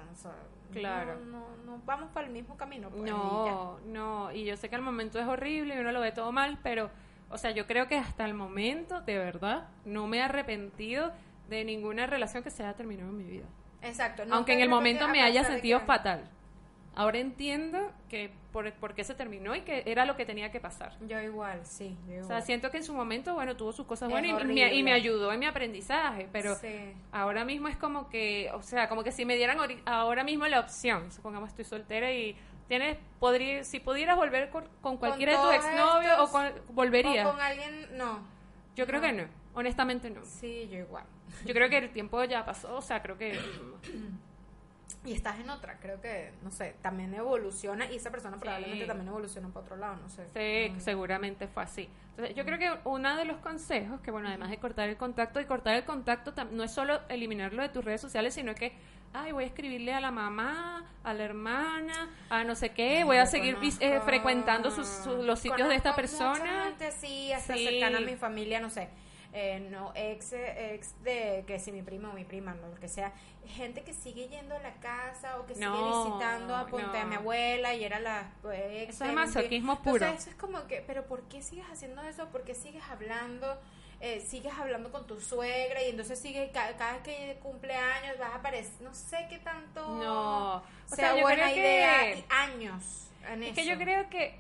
claro. no, no, vamos para el mismo camino. Pues, no, no. Y yo sé que al momento es horrible y uno lo ve todo mal, pero, o sea, yo creo que hasta el momento, de verdad, no me he arrepentido de ninguna relación que se haya terminado en mi vida. Exacto. Aunque en el momento me haya sentido fatal. Ahora entiendo que por, por, qué se terminó y que era lo que tenía que pasar. Yo igual, sí. O sea, siento que en su momento, bueno, tuvo sus cosas buenas y, me, y, me, ayudó en mi aprendizaje, pero ahora mismo es como que, o sea, como que si me dieran ahora mismo la opción, supongamos estoy soltera y tienes, podría, si pudieras volver con, cualquiera de tus exnovios o con, volverías. O con alguien, no. Yo creo que no, honestamente no. Sí, yo igual. Yo creo que el tiempo ya pasó, o sea, creo que... y estás en otra, creo que, no sé, también evoluciona y esa persona probablemente también evoluciona para otro lado, no sé. Sí, seguramente fue así. Entonces, yo creo que uno de los consejos, que bueno, además de cortar el contacto, y cortar el contacto no es solo eliminarlo de tus redes sociales, sino que, ay, voy a escribirle a la mamá, a la hermana, a no sé qué, voy a seguir eh, frecuentando sus, los sitios de esta persona. sí, hasta cercana a mi familia, no sé eh, no ex, ex de que si mi primo o mi prima, no, lo que sea, gente que sigue yendo a la casa o que sigue visitando a Punta de mi abuela y era la ex. Eso es masoquismo puro. eso es como que, pero ¿por qué sigues haciendo eso? ¿Por qué sigues hablando? Eh, sigues hablando con tu suegra y entonces sigue cada, vez que cumpleaños vas a aparecer, no sé qué tanto no, o sea, buena idea y años en es que yo creo que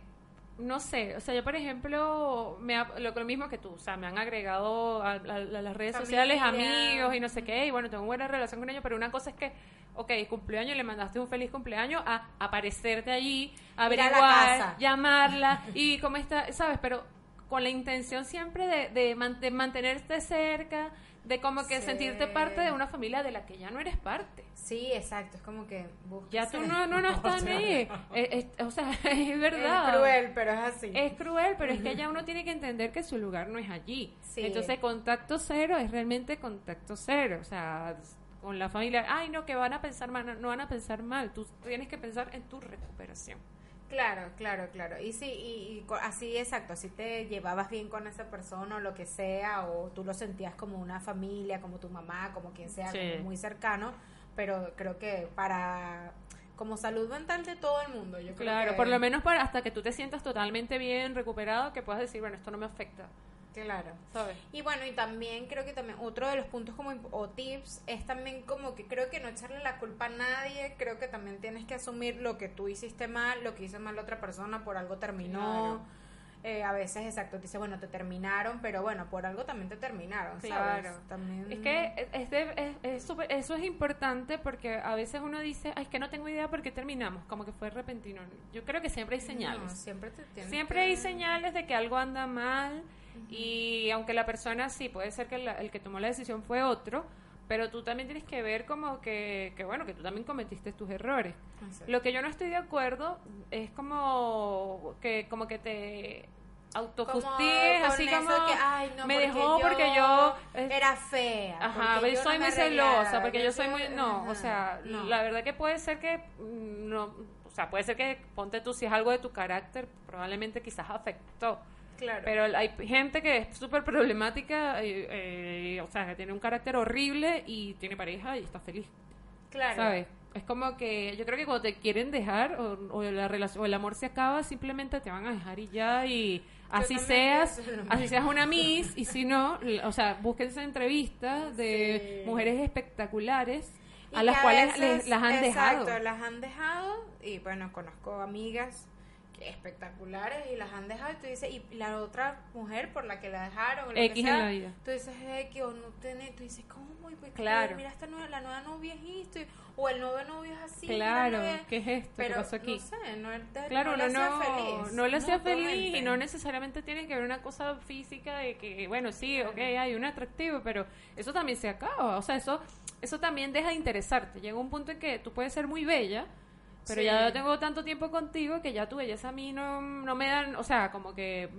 no sé, o sea, yo por ejemplo, me lo, mismo que tú, o sea, me han agregado a, las redes sociales amigos y no sé qué, y bueno, tengo buena relación con ellos, pero una cosa es que, ok, cumpleaños, le mandaste un feliz cumpleaños a aparecerte allí, averiguar, llamarla y cómo está, ¿sabes? Pero con la intención siempre de, de mantenerte cerca, de como que sentirte parte de una familia de la que ya no eres parte. Sí, exacto, es como que ya tú no, no, no estás ahí. o sea, es verdad. Es cruel, pero es así. Es cruel, pero es que ya uno tiene que entender que su lugar no es allí. Entonces, contacto cero es realmente contacto cero. O sea, con la familia, ay, no, que van a pensar mal, no van a pensar mal. Tú tienes que pensar en tu recuperación. Claro, claro, claro. Y sí, y, así exacto, así te llevabas bien con esa persona o lo que sea, o tú lo sentías como una familia, como tu mamá, como quien sea, muy cercano, pero creo que para como salud mental de todo el mundo, yo creo Claro, por lo menos para hasta que tú te sientas totalmente bien, recuperado, que puedas decir, bueno, esto no me afecta. Claro. ¿Sabes? Y bueno, y también creo que también otro de los puntos como o tips es también como que creo que no echarle la culpa a nadie, creo que también tienes que asumir lo que tú hiciste mal, lo que hizo mal la otra persona, por algo terminó. Eh, a veces, exacto, te dice, bueno, te terminaron, pero bueno, por algo también te terminaron, Claro. También... Es que es eso es importante porque a veces uno dice, ay, es que no tengo idea por qué terminamos, como que fue repentino. Yo creo que siempre hay señales. siempre te Siempre hay señales de que algo anda mal y aunque la persona sí, puede ser que el que tomó la decisión fue otro, pero tú también tienes que ver como que, que bueno, que tú también cometiste tus errores. Lo que yo no estoy de acuerdo es como que como que te autofustigues así como que, me dejó porque yo era fea ajá yo soy muy celosa porque yo soy muy no o sea la verdad que puede ser que mm, no o sea puede ser que ponte tú si es algo de tu carácter probablemente quizás afectó pero hay gente que es súper problemática, eh, o sea, que tiene un carácter horrible y tiene pareja y está feliz. Claro. ¿Sabes? Es como que yo creo que cuando te quieren dejar o, o la relación o el amor se acaba, simplemente te van a dejar y ya y así seas, así seas una miss y si no, o sea, búsquense entrevistas de Sí. mujeres espectaculares a las cuales veces- les, las han exacto, dejado. las han dejado y bueno, conozco amigas espectaculares y las han dejado y tú dices, y la otra mujer por la que la dejaron, o lo X que en sea, la vida. tú dices X o no tiene, tú dices, ¿cómo? Y pues, Claro. Mira, esta nueva, la nueva novia es esto, y- o el nuevo novio es así. Claro, novia- ¿qué es esto? ¿Qué Pero, pasó aquí? no sé, no, te- Claro, no, no, le no, feliz. no le hacía feliz y no necesariamente tiene que ver una cosa física de que, bueno, sí, ok, hay un atractivo, pero eso también se acaba, o sea, eso, eso también deja de interesarte. Llega un punto en que tú puedes ser muy bella, pero Sí. ya yo tengo tanto tiempo contigo que ya tu belleza a mí no, no me dan, o sea, como que,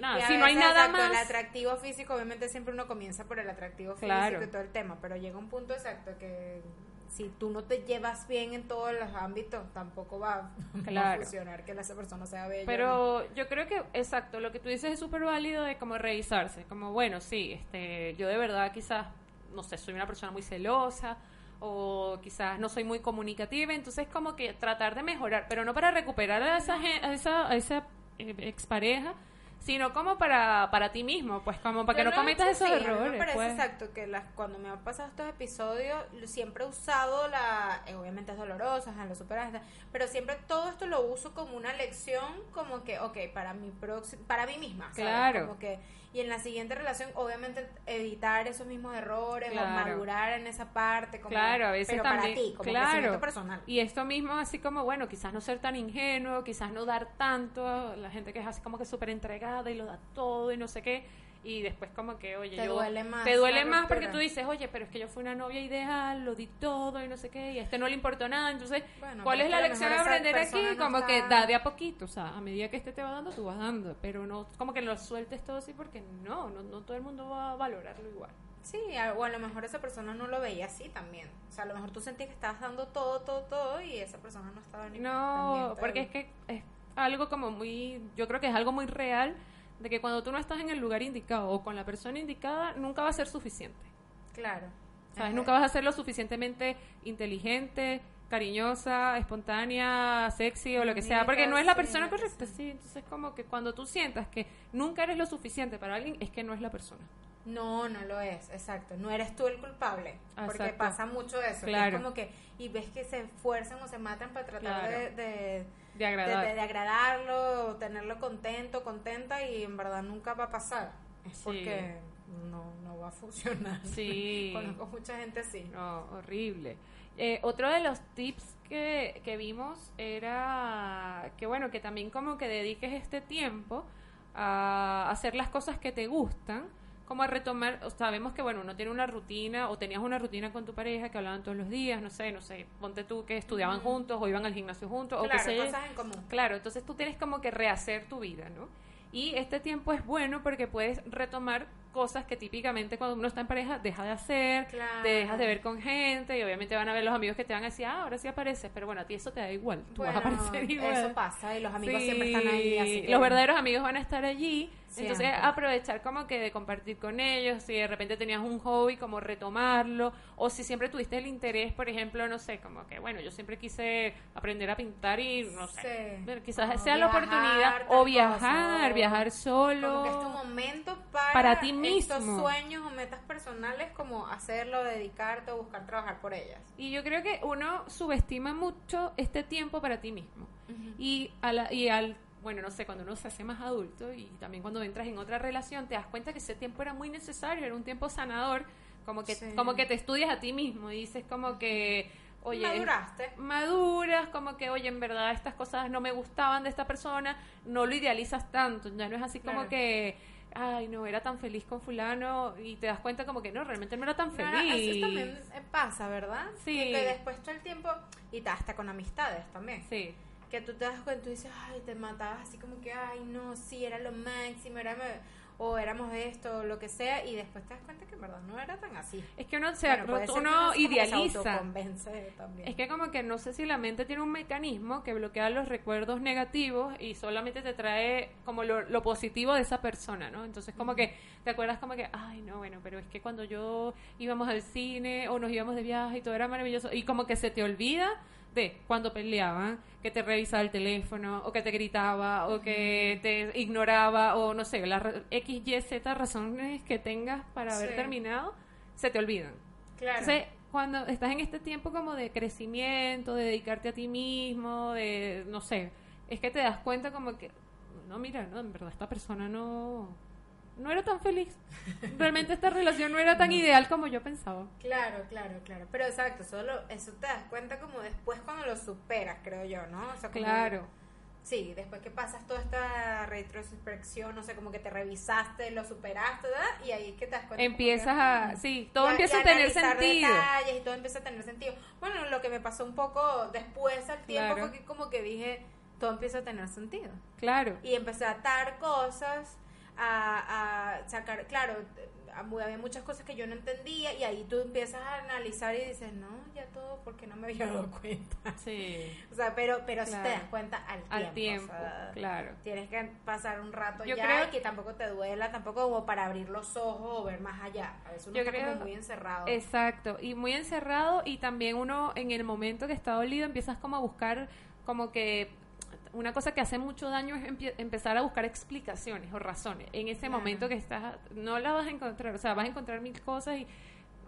nada, si no hay veces, nada exacto, El más, atractivo físico, obviamente siempre uno comienza por el atractivo Claro. físico y todo el tema, pero llega un punto exacto que si tú no te llevas bien en todos los ámbitos, tampoco va, va a Claro. funcionar que esa persona sea bella. ¿no? Pero yo creo que, exacto, lo que tú dices es súper válido de como revisarse, como bueno, sí, este, yo de verdad quizás, no sé, soy una persona muy celosa o quizás no soy muy comunicativa, entonces como que tratar de mejorar, pero no para recuperar a esa, a esa, a esa eh, expareja, sino como para, para ti mismo, pues como para que no cometas esos sí, errores. Me parece pues. exacto que las, cuando me han pasado estos episodios, siempre he usado la. eh, obviamente es doloroso, ajá, lo superas, ajá, pero siempre todo esto lo uso como una lección, como que, ok, para mi próximo, para mí misma, ¿sabes? Claro. Como que, y en la siguiente relación, obviamente, evitar esos mismos errores Claro. o madurar en esa parte, como, Claro, a veces pero también. para ti, como claro. personal. Y esto mismo, así como, bueno, quizás no ser tan ingenuo, quizás no dar tanto, la gente que es así como que súper entregada y lo da todo y no sé qué. Y después como que, oye, Te yo... duele más Te duele más porque tú dices, oye, pero es que yo fui una novia ideal, lo di todo y no sé qué, y a este no le importó nada. Entonces, Bueno, ¿cuál es la lección a aprender aquí? no Como que da de a poquito, o sea, a medida que este te va dando, tú vas dando. Pero no como que lo sueltes todo así porque no, no, no todo el mundo va a valorarlo igual. Sí, o a lo mejor esa persona no lo veía así también. O sea, a lo mejor tú sentías que estabas dando todo, todo, todo y esa persona no estaba ni No, porque es que es algo como muy, yo creo que es algo muy real de que cuando tú no estás en el lugar indicado o con la persona indicada, nunca va a ser suficiente. Claro. ¿Sabes? Ajá. Nunca vas a ser lo suficientemente inteligente, cariñosa, espontánea, sexy o lo que sea, porque no es la persona correcta, sí. Entonces, como que cuando tú sientas que nunca eres lo suficiente para alguien, es que no es la persona. No, no lo es, exacto. No eres tú el culpable. Porque pasa mucho eso. Claro. es como que, y ves que se esfuerzan o se matan para tratar Claro. de, de, De agradar. de- de agradarlo, tenerlo contento, contenta, y en verdad nunca va a pasar. Es Sí. porque no, no va a funcionar. Sí. Conozco mucha gente así. No, horrible. Eh, otro de los tips que, que vimos era que, bueno, que también como que dediques este tiempo a hacer las cosas que te gustan, como a retomar, o sabemos que, bueno, uno tiene una rutina o tenías una rutina con tu pareja que hablaban todos los días, no sé, no sé, ponte tú que estudiaban juntos o iban al gimnasio juntos o Claro, sé yo. cosas en común. Claro, entonces tú tienes como que rehacer tu vida, ¿no? Y este tiempo es bueno porque puedes retomar cosas que típicamente cuando uno está en pareja deja de hacer, Claro. te dejas de ver con gente y obviamente van a ver los amigos que te van a decir, ah, ahora sí apareces, pero bueno, a ti eso te da igual, tú vas a aparecer igual. Eso pasa y los amigos Sí, siempre están ahí. Así que- Los verdaderos amigos van a estar allí. Entonces aprovechar como que de compartir con ellos, si de repente tenías un hobby, como retomarlo, o si siempre tuviste el interés, por ejemplo, no sé, como que bueno, yo siempre quise aprender a pintar y no sé, Sí. quizás O sea la oportunidad, o viajar, cosa, o- viajar solo. Como que es tu momento para, Para ti estos mismo. sueños o metas personales, como hacerlo, dedicarte o buscar trabajar por ellas. Y yo creo que uno subestima mucho este tiempo para ti mismo. Y, a la- y al, bueno, no sé, cuando uno se hace más adulto y también cuando entras en otra relación, te das cuenta que ese tiempo era muy necesario, era un tiempo sanador, como que, Sí. como que te estudias a ti mismo y dices como que, oye, Maduraste. maduras, como que, oye, en verdad estas cosas no me gustaban de esta persona, no lo idealizas tanto, ya no es así como Claro. que, ay, no, era tan feliz con fulano y te das cuenta como que no, realmente no era tan Claro, feliz. Eso también eh, pasa, ¿verdad? Sí. Que, que después todo el tiempo, y ta- hasta con amistades también, Sí. Que tú te das cuenta y tú dices, ay, te matabas así como que, ay, no, sí, era lo máximo, era... me-". o éramos esto, lo que sea, y después te das cuenta que en verdad no era tan así. Es que uno, se, Bueno, uno uno se idealiza. también. Es que como que no sé si la mente tiene un mecanismo que bloquea los recuerdos negativos y solamente te trae como lo, lo positivo de esa persona, ¿no? Entonces como que te acuerdas como que, ay, no, bueno, pero es que cuando yo íbamos al cine o nos íbamos de viaje y todo era maravilloso y como que se te olvida de cuando peleaban, que te revisaba el teléfono o que te gritaba o que te ignoraba o no sé, las X, Y, Z razones que tengas para haber Sí. terminado, se te olvidan. claro. Entonces, cuando estás en este tiempo como de crecimiento, de dedicarte a ti mismo, de, no sé, es que te das cuenta como que, no, mira, no, en verdad esta persona no, no era tan feliz. Realmente esta relación no era tan ideal como yo pensaba. Claro, claro, claro. Pero exacto, solo eso te das cuenta como después cuando lo superas, creo yo, ¿no? O sea, como- Claro. Sí, después que pasas toda esta retrospección, no sé, como que te revisaste, lo superaste, ¿verdad? Y ahí es que te das cuenta. Empiezas que, a, mm, sí, todo empieza a tener sentido. detalles y todo empieza a tener sentido. Bueno, lo que me pasó un poco después al tiempo Claro. fue que como que dije, todo empieza a tener sentido. Claro. Y empecé a atar cosas, a, a sacar, claro, había muchas cosas que yo no entendía y ahí tú empiezas a analizar y dices, no, ya todo porque no me había dado cuenta. Sí, O sea, pero, pero sí te Claro. das cuenta al tiempo. al tiempo, o sea, claro. Tienes que pasar un rato Yo ya creo- y que tampoco te duela, tampoco como para abrir los ojos o ver más allá. A veces uno Yo está creo- como muy encerrado. Exacto, y muy encerrado y también uno en el momento que está dolido empiezas como a buscar como que una cosa que hace mucho daño es empezar a buscar explicaciones o razones. En ese Claro. momento que estás, no la vas a encontrar, o sea, vas a encontrar mil cosas y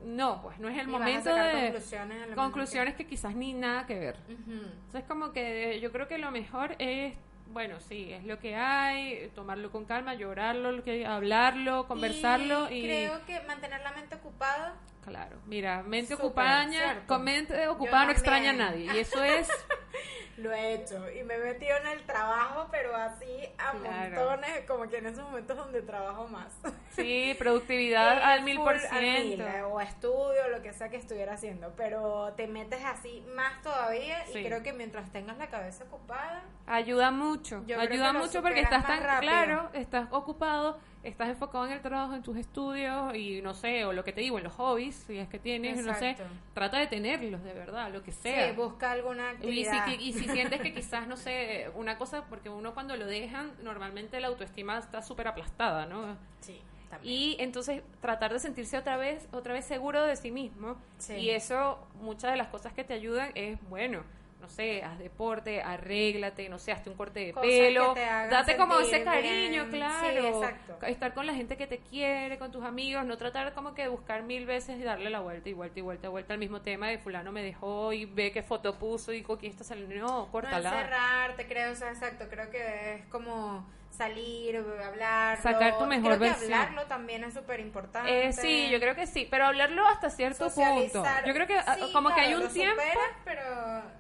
no, pues no es el Y momento de conclusiones a lo mejor conclusiones que quizás ni nada que ver. Ujú. Entonces como que yo creo que lo mejor es, bueno, sí, es lo que hay, tomarlo con calma, llorarlo, lo que, hablarlo, conversarlo y, creo que mantener la mente ocupada claro, mira, mente Súper, ocupada, con mente ocupada no extraña a nadie y eso es lo he hecho y me he metido en el trabajo, pero así a Claro. montones, como que en esos momentos donde trabajo más. sí, productividad al mil por ciento. eh, o estudio, lo que sea que estuviera haciendo, pero te metes así más todavía Sí. y creo que mientras tengas la cabeza ocupada, Ayuda mucho, ayuda mucho porque estás tan rápido. claro, estás ocupado, estás enfocado en el trabajo, en tus estudios y no sé, o lo que te digo, en los hobbies, si es que tienes, no sé, trata de tenerlos de verdad, lo que sea. sí, busca alguna Y si, actividad. y si sientes que quizás, no sé, una cosa, porque uno cuando lo dejan, normalmente la autoestima está súper aplastada, ¿no? Sí, también. Y entonces tratar de sentirse otra vez, otra vez seguro de sí mismo. Sí. Y eso, muchas de las cosas que te ayudan es, bueno, no sé, haz deporte, arréglate, no sé, hazte un corte de Cosas pelo, date como ese cariño, bien. claro. Sí, exacto. Estar con la gente que te quiere, con tus amigos, no tratar como que de buscar mil veces y darle la vuelta y vuelta y vuelta y vuelta al mismo tema de fulano me dejó y ve qué foto puso y dijo que esto salió. No, no córtala. encerrarte, creo, o sea, exacto, creo que es como salir, hablar, Sacar tu mejor creo que versión. hablarlo también es súper importante. Eh, sí, yo creo que sí, pero hablarlo hasta cierto punto. Yo creo que ah, Sí, como que hay un tiempo superas, pero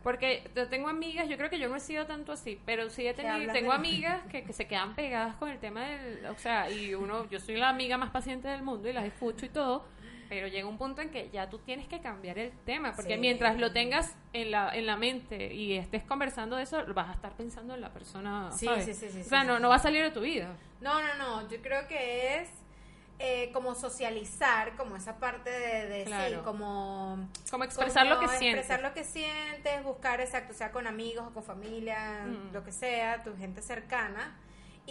Porque yo tengo amigas, yo creo que yo no he sido tanto así, pero sí he tenido, tengo de- amigas que, que se quedan pegadas con el tema del, o sea, y uno, yo soy la amiga más paciente del mundo y las escucho y todo, pero llega un punto en que ya tú tienes que cambiar el tema, porque Sí. mientras lo tengas en la, en la mente y estés conversando de eso, vas a estar pensando en la persona, Sí, ¿sabes? sí, sí, sí, o sea, sí, no, sí. no va a salir de tu vida. No, no, no, yo creo que es eh, como socializar, como esa parte de, de sí, como... Como expresar lo que sientes. Expresar lo que sientes, buscar, exacto, sea con amigos o con familia, Mm. lo que sea, tu gente cercana.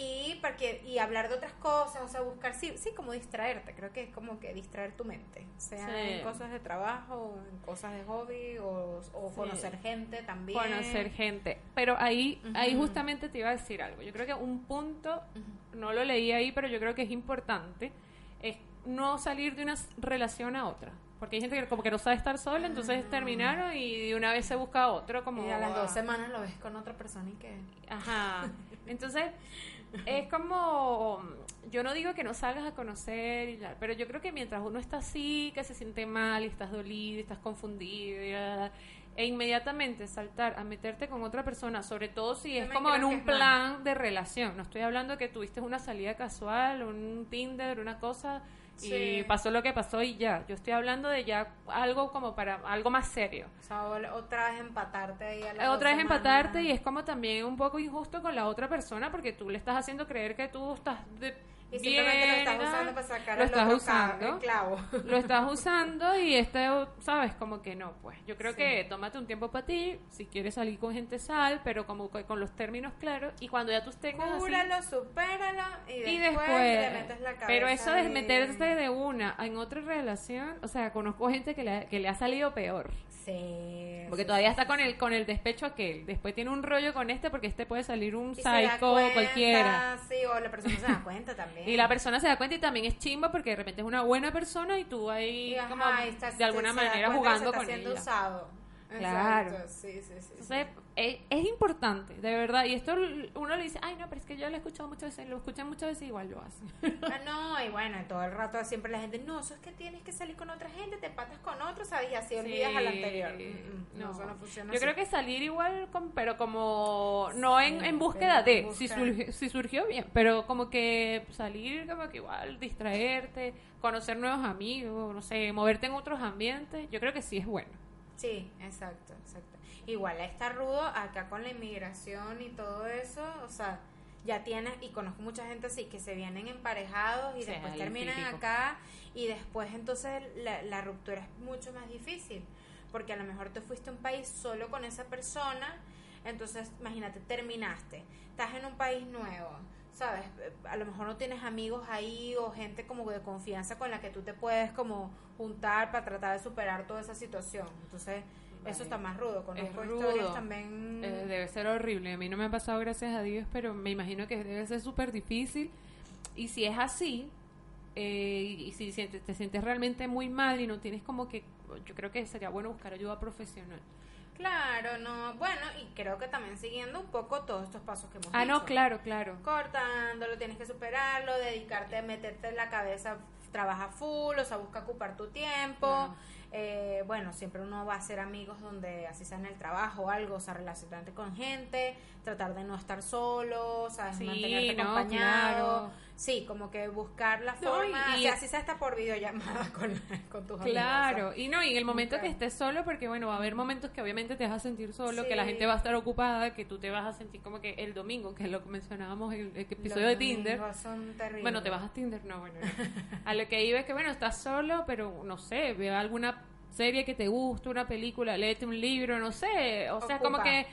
Y, porque, y hablar de otras cosas, o sea, buscar, sí, sí, como distraerte, creo que es como que distraer tu mente, sea Sí. en cosas de trabajo, o en cosas de hobby, o, o Sí. conocer gente también. conocer gente. Pero ahí, ahí justamente te iba a decir algo. Yo creo que un punto, no lo leí ahí, pero yo creo que es importante, es no salir de una relación a otra. Porque hay gente que como que no sabe estar sola, entonces terminaron y de una vez se busca otro como... Y a las dos ah, semanas lo ves con otra persona y que... Ajá. Entonces, es como, yo no digo que no salgas a conocer, y la- pero yo creo que mientras uno está así, que se siente mal, y estás dolido, y estás confundido, y la, e inmediatamente saltar a meterte con otra persona, sobre todo si es como en un plan de relación. No estoy hablando de que tuviste una salida casual, un Tinder, una cosa, y pasó lo que pasó y ya. Yo estoy hablando de ya algo como para algo más serio. O sea, otra vez empatarte ahí a las Eh, Otra vez semanas. empatarte y es como también un poco injusto con la otra persona porque tú le estás haciendo creer que tú estás de- Y simplemente lo estás Bien, usando para sacar lo estás otro usando. cabo, el clavo. lo estás usando y este, sabes, como que no, pues yo creo Sí. que tómate un tiempo para ti, si quieres salir con gente sal, pero como que con los términos claros y cuando ya tú tengas así- Cúralo, supéralo y después, y después, le metes la cabeza. pero eso de ahí. meterse de una en otra relación, o sea, conozco gente que le, ha- que le ha salido peor. Sí. Porque sí, todavía está con el con el despecho aquel. Después tiene un rollo con este porque este puede salir un Y psycho cuenta, cualquiera. Sí, o la persona se da cuenta también. Y la persona se da cuenta y también es chimba porque de repente es una buena persona y tú ahí Y, ajá, como y está- de alguna manera jugando se está con siendo ella. usado. Claro. Exacto, Sí, sí, sí. Entonces, es, es importante, de verdad. Y esto uno le dice, ay, no, pero es que yo lo he escuchado muchas veces, lo escuchan muchas veces, igual lo hacen. Ah, no, y bueno, todo el rato siempre la gente, no, eso es que tienes que salir con otra gente, te patas con otro, ¿sabes? Y así olvidas al anterior. Mm, mm, no, eso no funciona Yo así. creo que salir igual, con- pero como no en, en búsqueda de, en si, surgió, si surgió bien, pero como que salir, como que igual, distraerte, conocer nuevos amigos, no sé, moverte en otros ambientes, yo creo que sí es bueno. Sí, exacto, exacto. Igual está rudo acá con la inmigración y todo eso, o sea, ya tienes, y conozco mucha gente así, que se vienen emparejados y Sí, después terminan típico. acá y después entonces la, la ruptura es mucho más difícil, porque a lo mejor te fuiste a un país solo con esa persona, entonces imagínate, terminaste, estás en un país nuevo. ¿Sabes? A lo mejor no tienes amigos ahí o gente como de confianza con la que tú te puedes como juntar para tratar de superar toda esa situación. Entonces, Vale. eso está más rudo. Conozco Es historias rudo. también. Eh, debe ser horrible. A mí no me ha pasado, gracias a Dios, pero me imagino que debe ser súper difícil. Y si es así, eh, y si te sientes realmente muy mal y no tienes como que, yo creo que sería bueno buscar ayuda profesional. Claro, no. Bueno, y creo que también siguiendo un poco todos estos pasos que hemos Ah, no, claro, claro. Cortándolo, tienes que superarlo, dedicarte a meterte en la cabeza, trabaja full, o sea, busca ocupar tu tiempo. Claro. Eh, bueno, siempre uno va a hacer amigos donde así sea en el trabajo o algo, o sea, relacionarte con gente, tratar de no estar solo, ¿sabes? Sí, Mantenerte no, acompañado. claro. Sí, como que buscar la No, y- forma, y- o sea, así sea hasta por videollamada con, con tus amigos. Claro, y no, y en el momento que estés solo, porque bueno, va a haber momentos que obviamente te vas a sentir solo, que la gente va a estar ocupada, que tú te vas a sentir como que el domingo, que es lo que mencionábamos en el episodio Los de Tinder, domingos son terribles. Bueno, te vas a Tinder, no, bueno. no. A lo que iba es que, bueno, estás solo, pero no sé, ve alguna serie que te guste, una película, léete un libro, no sé. O sea, Ocupa. como que,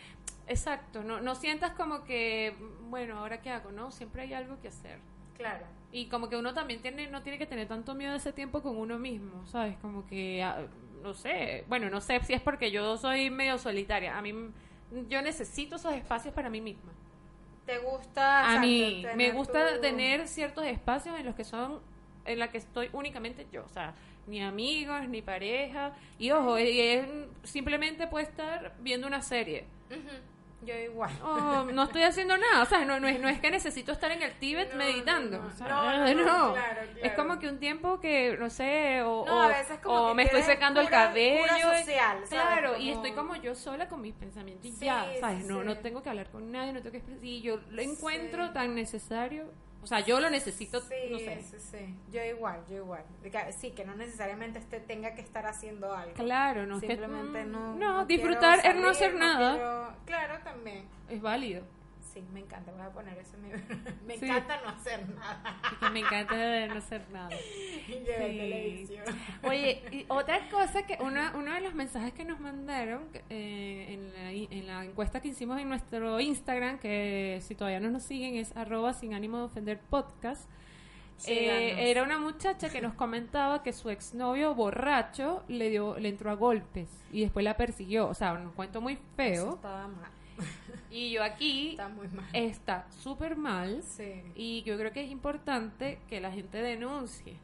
exacto, no, no sientas como que, bueno, ¿ahora qué hago? No, siempre hay algo que hacer. Claro. Y como que uno también tiene, no tiene que tener tanto miedo de ese tiempo con uno mismo, ¿sabes? Como que, ah, no sé, bueno, no sé si es porque yo soy medio solitaria. A mí, yo necesito esos espacios para mí misma. ¿Te gusta? A mí me gusta tu- tener ciertos espacios en los que son en la que estoy únicamente yo, o sea, ni amigos, ni pareja, y ojo, es- simplemente puede estar viendo una serie. Ujú, Yo igual. O no estoy haciendo nada, o sea, no, no, es, no es que necesito estar en el Tíbet No, meditando. no, no. o sea, No, no, no, claro, Es como que un tiempo que, no sé, o, No, o- a veces como o que me estoy secando el cabello. y- social, ¿sabes? Claro, y estoy como yo sola con mis pensamientos y Sí, ya, ¿sabes? no, sí. no tengo que hablar con nadie, no tengo que. Y yo lo encuentro Sí. tan necesario. O sea, yo lo necesito, Sí, no sé. sí, sí. Yo igual, yo igual. Que- Sí, que no necesariamente este tenga que estar haciendo algo. Claro, no es que- Simplemente mm, no. no, quiero disfrutar es no hacer salir, nada. quiero- Claro, también. Es válido. Sí, me encanta. Voy a poner eso en mi. me Sí. encanta no hacer nada. Me encanta no hacer nada. Y televisión. Oye, y otra cosa que una, uno de los mensajes que nos mandaron eh, en, la, en la encuesta que hicimos en nuestro Instagram, que si todavía no nos siguen es arroba sin ánimo de ofender podcast, eh, era una muchacha que nos comentaba que su exnovio borracho le dio le entró a golpes y después la persiguió. O sea, un cuento muy Eso feo. estaba mal. Y yo aquí Está muy mal. está súper mal. Sí. Y yo creo que es importante que la gente denuncie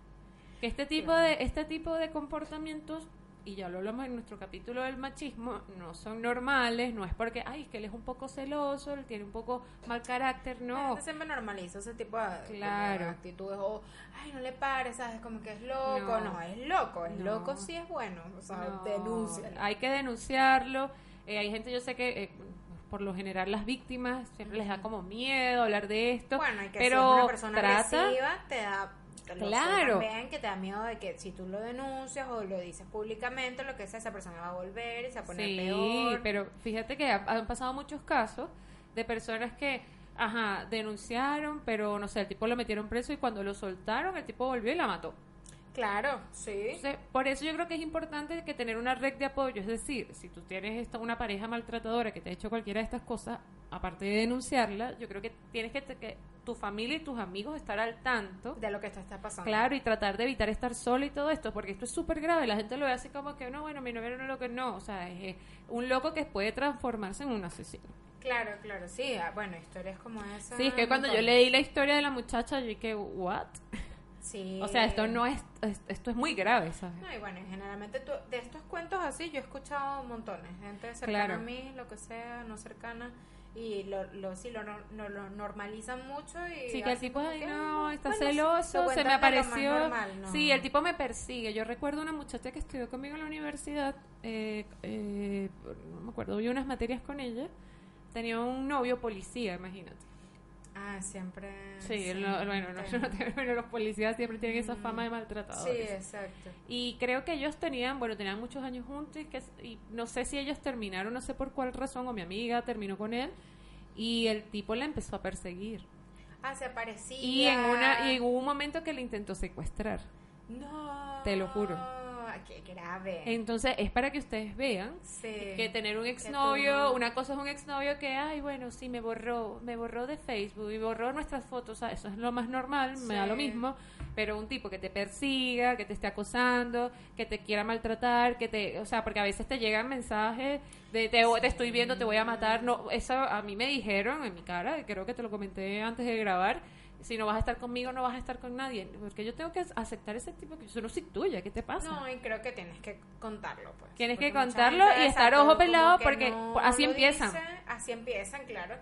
que este tipo Claro. de este tipo de comportamientos y ya lo hablamos en nuestro capítulo del machismo no son normales no es porque ay es que él es un poco celoso él tiene un poco mal carácter La no gente siempre normaliza ese tipo de, Claro. de actitudes. O, ay, no le pares, ¿sabes? Como que es loco. No. No, es loco. Es No. loco sí es bueno. O sea, No, denuncia. hay que denunciarlo Eh, hay gente yo sé que eh, por lo general las víctimas siempre les da como miedo hablar de esto Bueno, y que pero si es una persona trata agresiva, te da. Claro. También que te da miedo de que si tú lo denuncias o lo dices públicamente, lo que sea, esa persona va a volver y se va a poner Sí, peor. pero fíjate que ha- han pasado muchos casos de personas que Ajá, denunciaron, pero no sé, el tipo lo metieron preso y cuando lo soltaron, el tipo volvió y la mató. Claro, sí. Entonces, por eso yo creo que es importante que tener una red de apoyo, es decir, si tú tienes esta, una pareja maltratadora que te ha hecho cualquiera de estas cosas, aparte de denunciarla, yo creo que tienes que, te- que tu familia y tus amigos estar al tanto. De lo que te está pasando. Claro, y tratar de evitar estar sola y todo esto, porque esto es súper grave. La gente lo ve así como que, no, bueno, mi novio no lo que no. O sea, es un loco que puede transformarse en un asesino. Claro, claro, sí. ah, Bueno, historias como esa. Sí, es que cuando yo leí la historia de la muchacha, yo dije, ¿what? Sí. O sea, esto no es, es- esto es muy grave, ¿sabes? No, y bueno, generalmente tú- de estos cuentos así yo he escuchado montones, gente cercana Claro. a mí, lo que sea, no cercana, y lo, lo, sí, lo, nor- no- lo normalizan mucho y... Sí, que el tipo, ay, no, "Ay, está bueno, celoso, lo se me apareció. normal, ¿no? Sí, el tipo me persigue. Yo recuerdo una muchacha que estudió conmigo en la universidad, eh, eh, no me acuerdo, vi unas materias con ella. Tenía un novio policía, imagínate. Ah, siempre... Sí, bueno, no, los policías siempre tienen esa fama de Sí, maltratadores. exacto. Y creo que ellos tenían, bueno, tenían muchos años juntos y, que, y no sé si ellos terminaron, no sé por cuál razón, o mi amiga terminó con él, y el tipo la empezó a perseguir. Ah, se aparecía. Y en una y hubo un momento que le intentó secuestrar. No. Te lo juro. Qué grave. Entonces, es para que ustedes vean sí. que tener un tú exnovio, no- una cosa es un exnovio que, ay, bueno, sí, me borró, me borró de Facebook y borró nuestras fotos, o sea, eso es lo más normal, me da lo Sí. mismo, pero un tipo que te persiga, que te esté acosando, que te quiera maltratar, que te, o sea, porque a veces te llegan mensajes de te, te estoy viendo, te voy a matar, no, eso a mí me dijeron en mi cara, creo que te lo comenté antes de grabar, si no vas a estar conmigo, no vas a estar con nadie, porque yo tengo que aceptar ese tipo que yo no soy tuya, ¿qué te pasa? No, y creo que tienes que contarlo, pues. Tienes que contarlo y estar ojo pelado porque no así empiezan. dice, así empiezan, claro.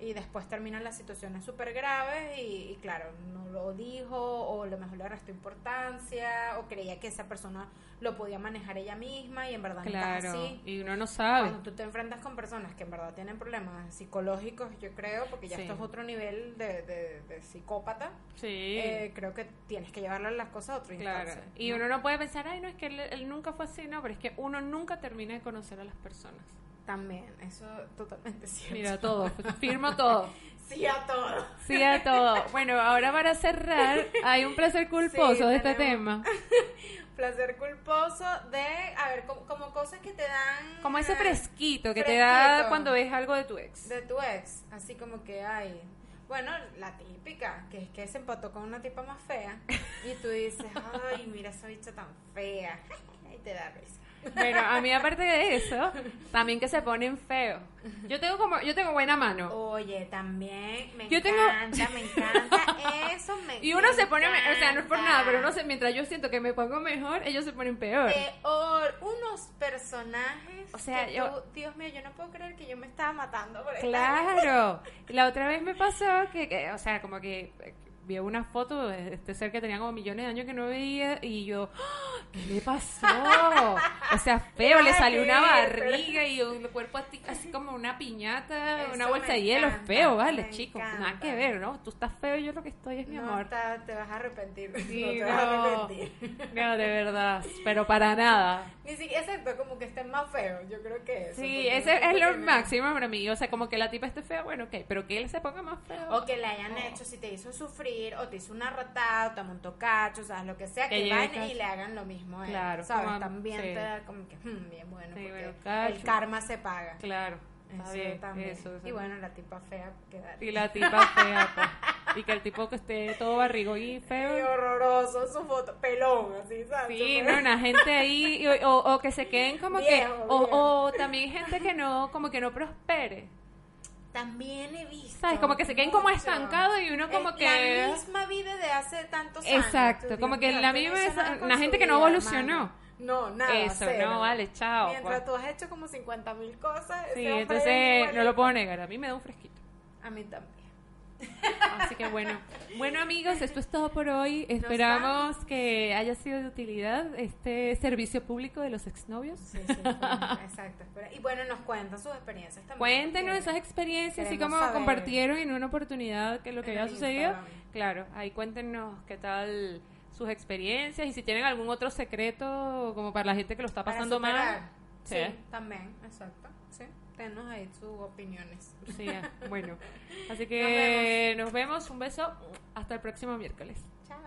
Y después terminan las situaciones súper graves y, y claro, no lo dijo o a lo mejor le restó importancia o creía que esa persona lo podía manejar ella misma y en verdad no Claro, así. y uno no sabe. Cuando tú te enfrentas con personas que en verdad tienen problemas psicológicos, yo creo, porque ya Sí. esto es otro nivel de, de- de psicópata, Sí. eh, creo que tienes que llevarle las cosas a otro Claro. Y ¿no? uno no puede pensar, ay, no, es que él, él nunca fue así, no, pero es que uno nunca termina de conocer a las personas. También, eso totalmente cierto. Mira, todo, firmo todo. Sí a todo. Sí a todo. Bueno, ahora para cerrar, hay un placer culposo Sí, de este tema. Placer culposo de, a ver, como, como cosas que te dan... Como ese fresquito que te da cuando ves algo de tu ex. De tu ex, así como que, ay... Bueno, la típica, que es que se empató con una tipa más fea y tú dices, ay, mira esa bicha tan fea. Y te da risa. Bueno, a mí aparte de eso, también que se ponen feos. Yo tengo como, yo tengo buena mano. Oye, también me Yo tengo- encanta, me encanta eso. Me Y uno se pone, o sea, no es por nada, pero uno se, mientras yo siento que me pongo mejor, ellos se ponen peor. Peor, unos personajes. O sea, que yo- tú- Dios mío, yo no puedo creer que yo me estaba matando por esta Claro. La otra vez me pasó que, que, o sea, como que vi una foto de este ser que tenía como millones de años que no veía y yo, ¡Ah! ¿qué le pasó? O sea, feo, le salió una barriga y un cuerpo así, así como una piñata, Eso una bolsa de hielo, encanta, feo, vale, me chico, encanta. nada que ver, ¿no? Tú estás feo y yo lo que estoy es mi No, amor. está- te vas a arrepentir. Sí, no te vas a arrepentir. no, de verdad, pero para nada. Ni siquiera, exacto, como que estén más feos. Yo creo que eso. Sí, ese es lo máximo para mí. O sea, como que la tipa esté fea, bueno, ok, pero que él se ponga más feo. O que le hayan hecho, si te hizo sufrir, o te hizo una ratada, o te montó cacho, o sea, lo que sea, Que que, vayan y le hagan lo mismo a él. Claro, ¿Sabes? como- También sí. te da como que, hmm, bien bueno, Sí, porque bueno, cacho. el karma se paga. Claro, Eso bien, también. eso, eso. Y bueno, la tipa fea queda. Y la tipa fea, pues. Y que el tipo que esté todo barrigo y Y feo. horroroso su foto, pelón, así, ¿sabes? Sí, no, una gente ahí, y- o, o que se queden como que, Viejo, o, o también gente que no, como que no prospere, También he visto. ¿sabes? Como que se queden como estancados y uno como Es que... La misma vida de hace tantos años. Exacto, Tú, como Dios que la ¿qué no misma es- una gente que no evolucionó. No, nada. Eso, cero. no, vale, chao. Mientras pues. tú has hecho como 50 mil cosas. Sí, entonces es no lo puedo negar, a mí me da un fresquito. A mí también. Así que bueno. Bueno amigos, esto es todo por hoy. Esperamos que haya sido de utilidad este servicio público de los exnovios. Sí, sí, exacto. Y bueno, nos cuentan sus experiencias también. Cuéntenos esas experiencias, así como saber. compartieron en una oportunidad que lo que En había sucedido. Instagram. Claro, ahí cuéntenos qué tal sus experiencias y si tienen algún otro secreto como para la gente que lo está pasando mal. Sí. Sí. también, exacto. Sí denos ahí sus opiniones. Sí, ah, bueno. Así que nos vemos. Un beso. Hasta el próximo miércoles. Chao.